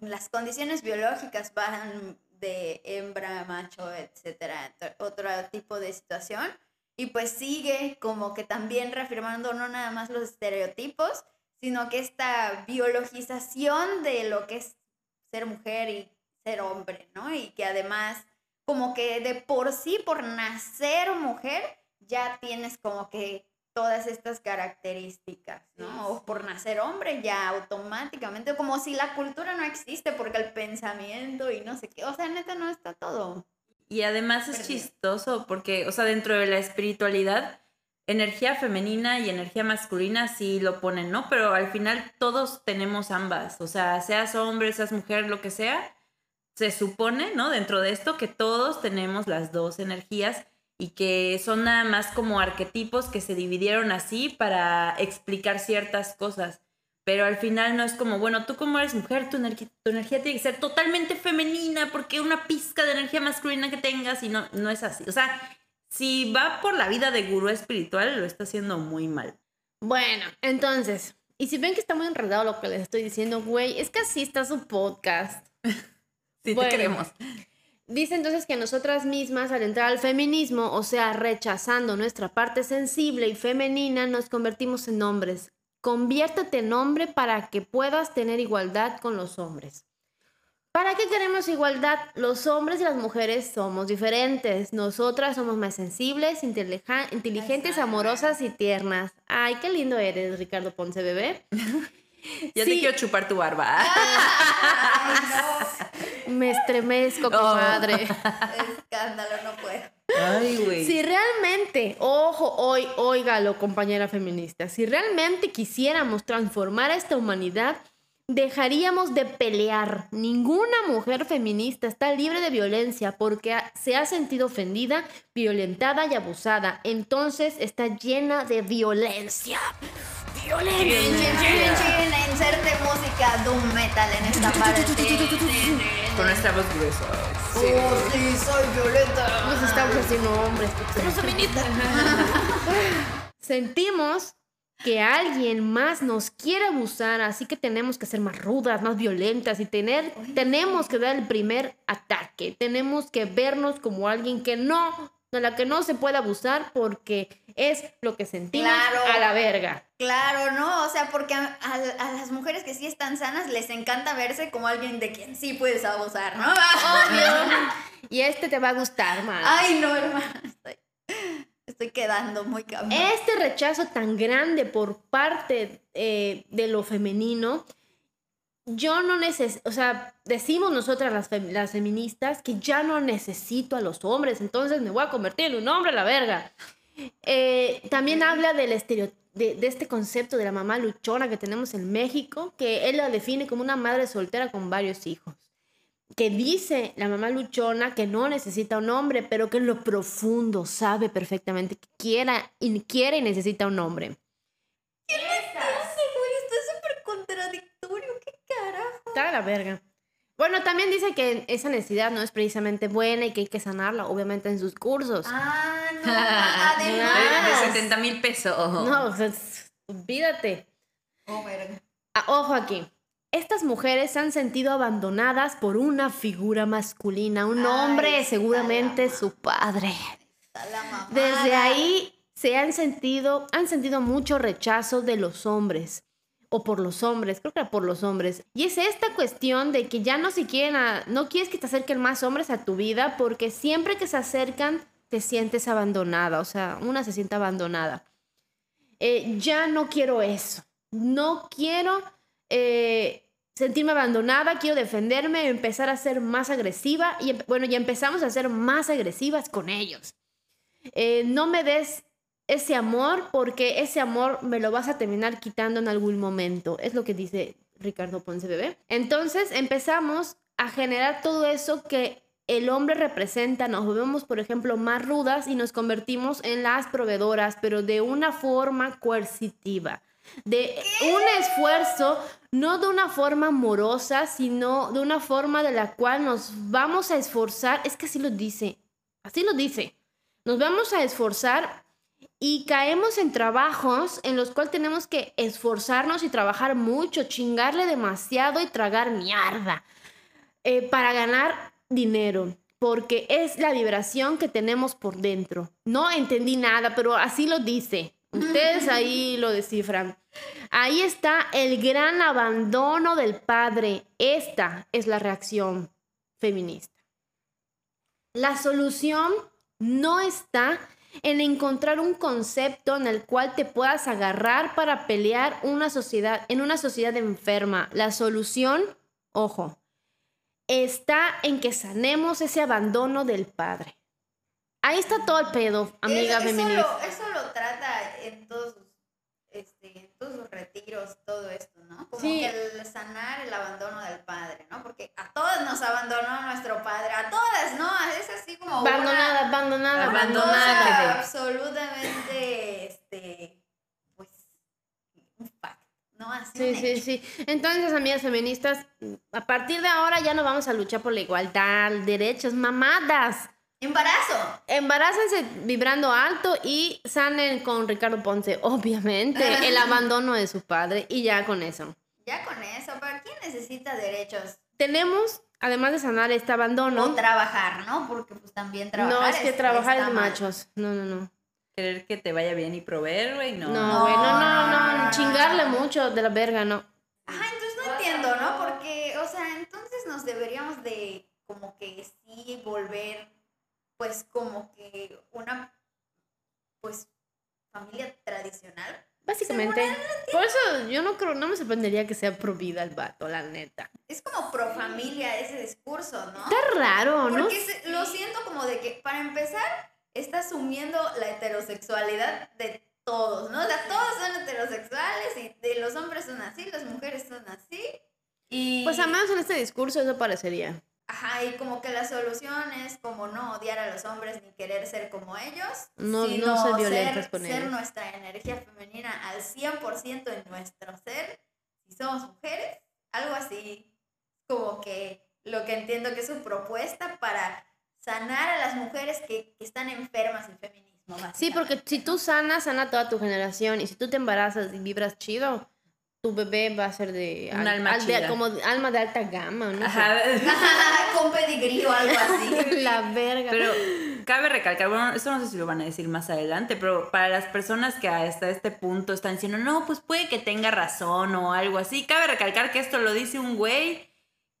Las condiciones biológicas van de hembra, macho, etcétera, otro tipo de situación. Y pues sigue como que también reafirmando no nada más los estereotipos, sino que esta biologización de lo que es ser mujer y ser hombre, ¿no? Y que además como que de por sí, por nacer mujer, ya tienes como que todas estas características, ¿no? O por nacer hombre, ya automáticamente, como si la cultura no existe, porque el pensamiento y no sé qué, o sea, neta no está todo. Y además es Perdido. chistoso porque, o sea, dentro de la espiritualidad, energía femenina y energía masculina sí lo ponen, ¿no? Pero al final todos tenemos ambas, o sea, seas hombre, seas mujer, lo que sea, se supone, ¿no? Dentro de esto que todos tenemos las dos energías y que son nada más como arquetipos que se dividieron así para explicar ciertas cosas. pero al final no es como, bueno, tú como eres mujer, tu, energía, tu energía tiene que ser totalmente femenina porque una pizca de energía masculina que tengas y no, no es así. O sea, si va por la vida de gurú espiritual, lo está haciendo muy mal. Bueno, entonces, y si ven que está muy enredado lo que les estoy diciendo, güey, es que así está su podcast. Sí, Bueno. te queremos. Dice entonces que nosotras mismas, al entrar al feminismo, o sea, rechazando nuestra parte sensible y femenina, nos convertimos en hombres. Conviértete en hombre para que puedas tener igualdad con los hombres. ¿Para qué queremos igualdad? Los hombres y las mujeres somos diferentes. Nosotras somos más sensibles, inteligen- inteligentes, amorosas y tiernas. Ay, qué lindo eres, Ricardo Ponce, bebé. Ya Sí. te quiero chupar tu barba. Me estremezco, Oh. comadre. Escándalo, no puedo. Ay, güey. Si realmente, ojo, hoy, óigalo, compañera feminista, si realmente quisiéramos transformar a esta humanidad, dejaríamos de pelear. Ninguna mujer feminista está libre de violencia porque se ha sentido ofendida, violentada y abusada. Entonces está llena de violencia. Inserte música doom metal en esta parte. Con nuestra voz gruesa. Oh, sí, soy Violeta. Nos estamos haciendo hombres. somos feministas. Sentimos que alguien más nos quiere abusar, así que tenemos que ser más rudas, más violentas y tener, tenemos que dar el primer ataque. Tenemos que vernos como alguien que no, de la que no se puede abusar porque es lo que sentimos Claro. a la verga. Claro, ¿no? O sea, porque a, a- a las mujeres que sí están sanas les encanta verse como alguien de quien sí puedes abusar, ¿no? Obvio. y este te va a gustar, man. Ay, no, hermano. Estoy, estoy quedando muy cabrón. Este rechazo tan grande por parte eh, de lo femenino, yo no necesito, o sea, decimos nosotras las, fem- las feministas que ya no necesito a los hombres, entonces me voy a convertir en un hombre a la verga. Eh, también habla del estereo- de, de este concepto de la mamá luchona que tenemos en México, que él la define como una madre soltera con varios hijos. Que dice la mamá luchona que no necesita un hombre, pero que en lo profundo sabe perfectamente que quiera y quiere y necesita un hombre. Ese güey está súper contradictorio, qué carajo. Está la verga. Bueno, también dice que esa necesidad no es precisamente buena y que hay que sanarla, obviamente, en sus cursos. Ah, no, De, además. de 70 mil pesos. No, o sea, es- olvídate. Oh, verga. Ah, ojo aquí. Estas mujeres se han sentido abandonadas por una figura masculina, un Ay, hombre, seguramente su padre. Desde ahí se han sentido, han sentido mucho rechazo de los hombres. O por los hombres, creo que era por los hombres. Y es esta cuestión de que ya no se quieren, no quieres que te acerquen más hombres a tu vida porque siempre que se acercan te sientes abandonada, o sea, una se siente abandonada. Eh, ya no quiero eso. No quiero eh, sentirme abandonada, quiero defenderme, empezar a ser más agresiva. Y em- bueno, ya empezamos a ser más agresivas con ellos. Eh, no me des ese amor porque ese amor me lo vas a terminar quitando en algún momento. Es lo que dice Ricardo Ponce Bebé. Entonces empezamos a generar todo eso que el hombre representa. Nos volvemos, por ejemplo, más rudas y nos convertimos en las proveedoras, pero de una forma coercitiva. De un esfuerzo, no de una forma amorosa, sino de una forma de la cual nos vamos a esforzar. Es que así lo dice, así lo dice. Nos vamos a esforzar y caemos en trabajos en los cuales tenemos que esforzarnos y trabajar mucho, chingarle demasiado y tragar mierda eh, para ganar dinero, porque es la vibración que tenemos por dentro. No entendí nada, pero así lo dice. Ustedes ahí lo descifran. Ahí está el gran abandono del padre. Esta es la reacción feminista. La solución no está en encontrar un concepto en el cual te puedas agarrar para pelear una sociedad, en una sociedad enferma. La solución, ojo, está en que sanemos ese abandono del padre. Ahí está todo el pedo, amiga eso, lo, eso lo trata en todos sus, este, en todos sus retiros, todo esto, ¿no? Como Sí. el sanar el abandono del padre, ¿no? Porque a todas nos abandonó nuestro padre, a todas, ¿no? Es así como Abandonada, abandonada, una Abandonada. absolutamente, este, pues, un fact, ¿no? Así Sí, sí, sí. Entonces, amigas feministas, a partir de ahora ya no vamos a luchar por la igualdad, derechos, mamadas. Embarazo. Embarácense vibrando alto y sanen con Ricardo Ponce, obviamente, el abandono de su padre y ya con eso. Ya con eso, ¿para quién necesita derechos? Tenemos, además de sanar este O abandono, trabajar, ¿no? Porque pues también trabajar no es que trabajar es de machos. No, no, no. Querer que te vaya bien y proveer, güey, no. No, No, güey, no, no, no, no, no, no, chingarle mucho de la verga, no. Ajá, entonces no entiendo, ¿no? Porque, o sea, entonces nos deberíamos de como que sí volver, pues como que una, pues, familia tradicional. Básicamente. Por eso yo no creo, no me sorprendería que sea pro vida el vato, la neta. Es como pro familia ese discurso, ¿no? Está raro, ¿no? Porque se- lo siento como de que, para empezar, está asumiendo la heterosexualidad de todos, ¿no? O sea, todos son heterosexuales y de los hombres son así, las mujeres son así. Y, Pues al menos en este discurso eso parecería. Ajá, y como que la solución es como no odiar a los hombres ni querer ser como ellos, No- no sino ser violentas ser, con ser ellos. nuestra energía femenina al 100% en nuestro ser, si somos mujeres, algo así, como que lo que entiendo que es su propuesta para sanar a las mujeres que, que están enfermas en feminismo. Sí, porque si tú sanas, sana toda tu generación. Y si tú te embarazas y vibras chido, tu bebé va a ser de, Un alma de- chida. como de- alma de alta gama, ¿no? Ajá. Con pedigrí o algo así. La verga. Pero cabe recalcar, bueno, esto no sé si lo van a decir más adelante, pero para las personas que hasta este punto están diciendo, no, pues puede que tenga razón o algo así, cabe recalcar que esto lo dice un güey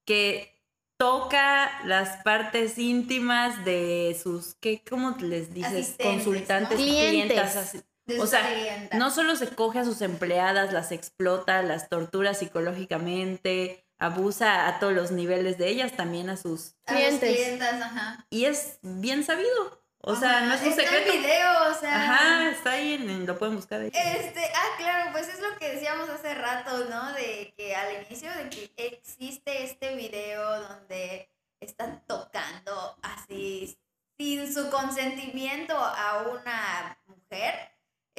que toca las partes íntimas de sus, ¿qué, ¿cómo les dices? Asistentes, Consultantes, ¿no? Clientes. O sea, no solo se coge a sus empleadas, las explota, las tortura psicológicamente, abusa a todos los niveles de ellas, también a sus... Clientes. ajá. Y es bien sabido. O sea, no es un está secreto. video, o sea. Ajá, está ahí, en- lo pueden buscar ahí. Este, ah, claro, pues es lo que decíamos hace rato, ¿no? De que al inicio de que existe este video donde están tocando así sin su consentimiento a una mujer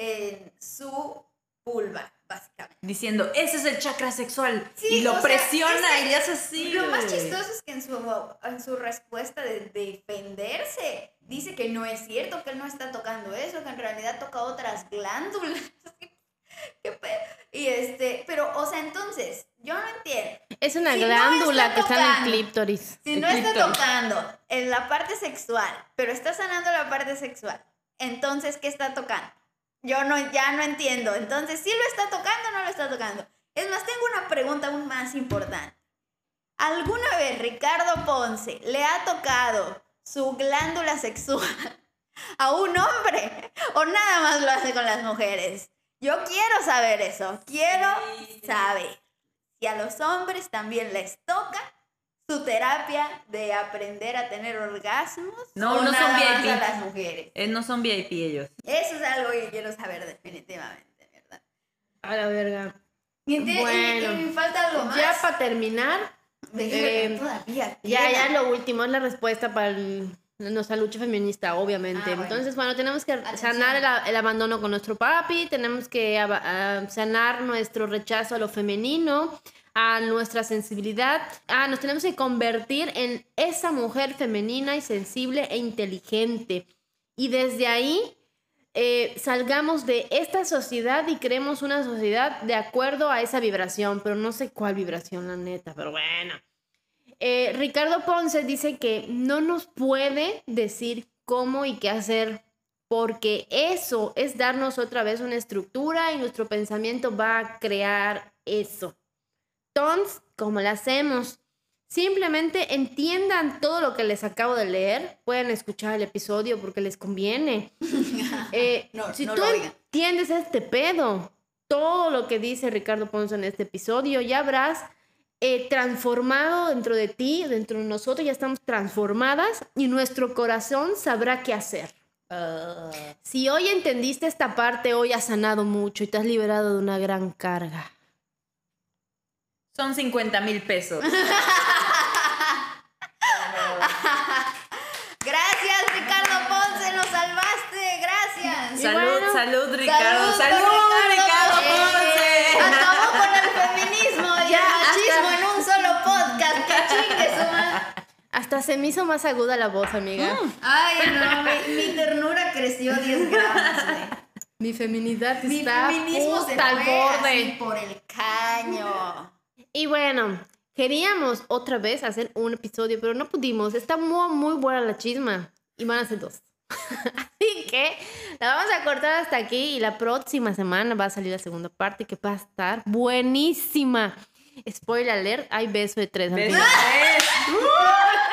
en su vulva, básicamente. Diciendo, ese es el chakra sexual. Sí, y lo sea, presiona y le hace así. Lo más chistoso es que en su, en su respuesta de defenderse, dice que no es cierto, que él no está tocando eso, que en realidad toca otras glándulas. ¿Qué pe- Y este, pero, o sea, entonces, yo no entiendo. es una si no glándula está que está en el tocando. clítoris. Si El no está tocando en la parte sexual, pero está sanando la parte sexual, entonces, ¿qué está tocando? Yo no, ya no entiendo. Entonces, ¿sí lo está tocando o no lo está tocando? Es más, tengo una pregunta aún más importante. ¿Alguna vez Ricardo Ponce le ha tocado su glándula sexual a un hombre? ¿O nada más lo hace con las mujeres? Yo quiero saber eso. Quiero saber si a los hombres también les toca su terapia de aprender a tener orgasmos No, o no son nada más VIP. a las mujeres. Eh, no son VIP ellos. Eso es algo que quiero saber definitivamente, ¿verdad? A la verga. Y, y- Bueno. y me falta algo más. Ya para terminar, eh, todavía. ya, ya lo último es la respuesta para el- nuestra lucha feminista, obviamente. Ah, bueno. Entonces, bueno, tenemos que Atención. sanar el, a- el abandono con nuestro papi, tenemos que aba- ah, sanar nuestro rechazo a lo femenino, a nuestra sensibilidad. Ah, nos tenemos que convertir en esa mujer femenina y sensible e inteligente. Y desde ahí eh, salgamos de esta sociedad y creemos una sociedad de acuerdo a esa vibración, pero no sé cuál vibración, la neta, pero bueno. Eh, Ricardo Ponce dice que no nos puede decir cómo y qué hacer, porque eso es darnos otra vez una estructura y nuestro pensamiento va a crear eso. Entonces, ¿cómo lo hacemos? Simplemente entiendan todo lo que les acabo de leer. Pueden escuchar el episodio porque les conviene. Eh, No, si no tú entiendes este pedo, todo lo que dice Ricardo Ponce en este episodio, ya habrás eh, transformado dentro de ti, dentro de nosotros, ya estamos transformadas y nuestro corazón sabrá qué hacer. Si hoy entendiste esta parte, hoy has sanado mucho y te has liberado de una gran carga. Son 50 mil pesos. gracias, Ricardo Ponce, nos salvaste. Gracias. Salud, salud, Ricardo. Salud, Ricardo, Ponce. Acabó con el feminismo y el machismo en un solo podcast. ¿Qué chingue. Hasta se me hizo más aguda la voz, amiga. Mm. Ay, no, mi, ternura creció 10 grados. Mi feminidad mi está feminismo se fue al borde. Por el caño. Y bueno, queríamos otra vez hacer un episodio, pero no pudimos. Está muy, muy buena la chisma. Y van a ser dos. Así que la vamos a cortar hasta aquí y la próxima semana va a salir la segunda parte que va a estar buenísima. Spoiler alert, hay beso de tres Beso final. tres.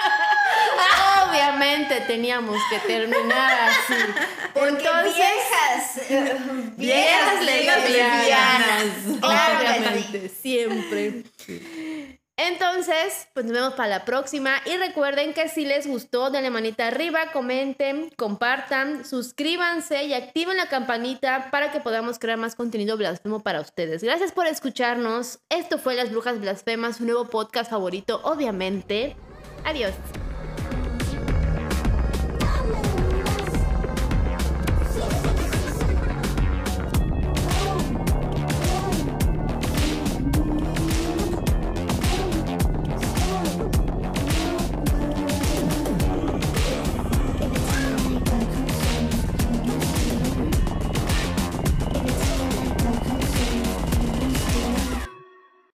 Obviamente teníamos que terminar así. Porque Entonces, viejas, eh, Viejas lesbianas. Claro que sí. Obviamente, siempre. Entonces, pues nos vemos para la próxima. Y recuerden que si les gustó, denle manita arriba, comenten, compartan, suscríbanse y activen la campanita para que podamos crear más contenido blasfemo para ustedes. Gracias por escucharnos. Esto fue Las Brujas Blasfemas, su nuevo podcast favorito, obviamente. Adiós.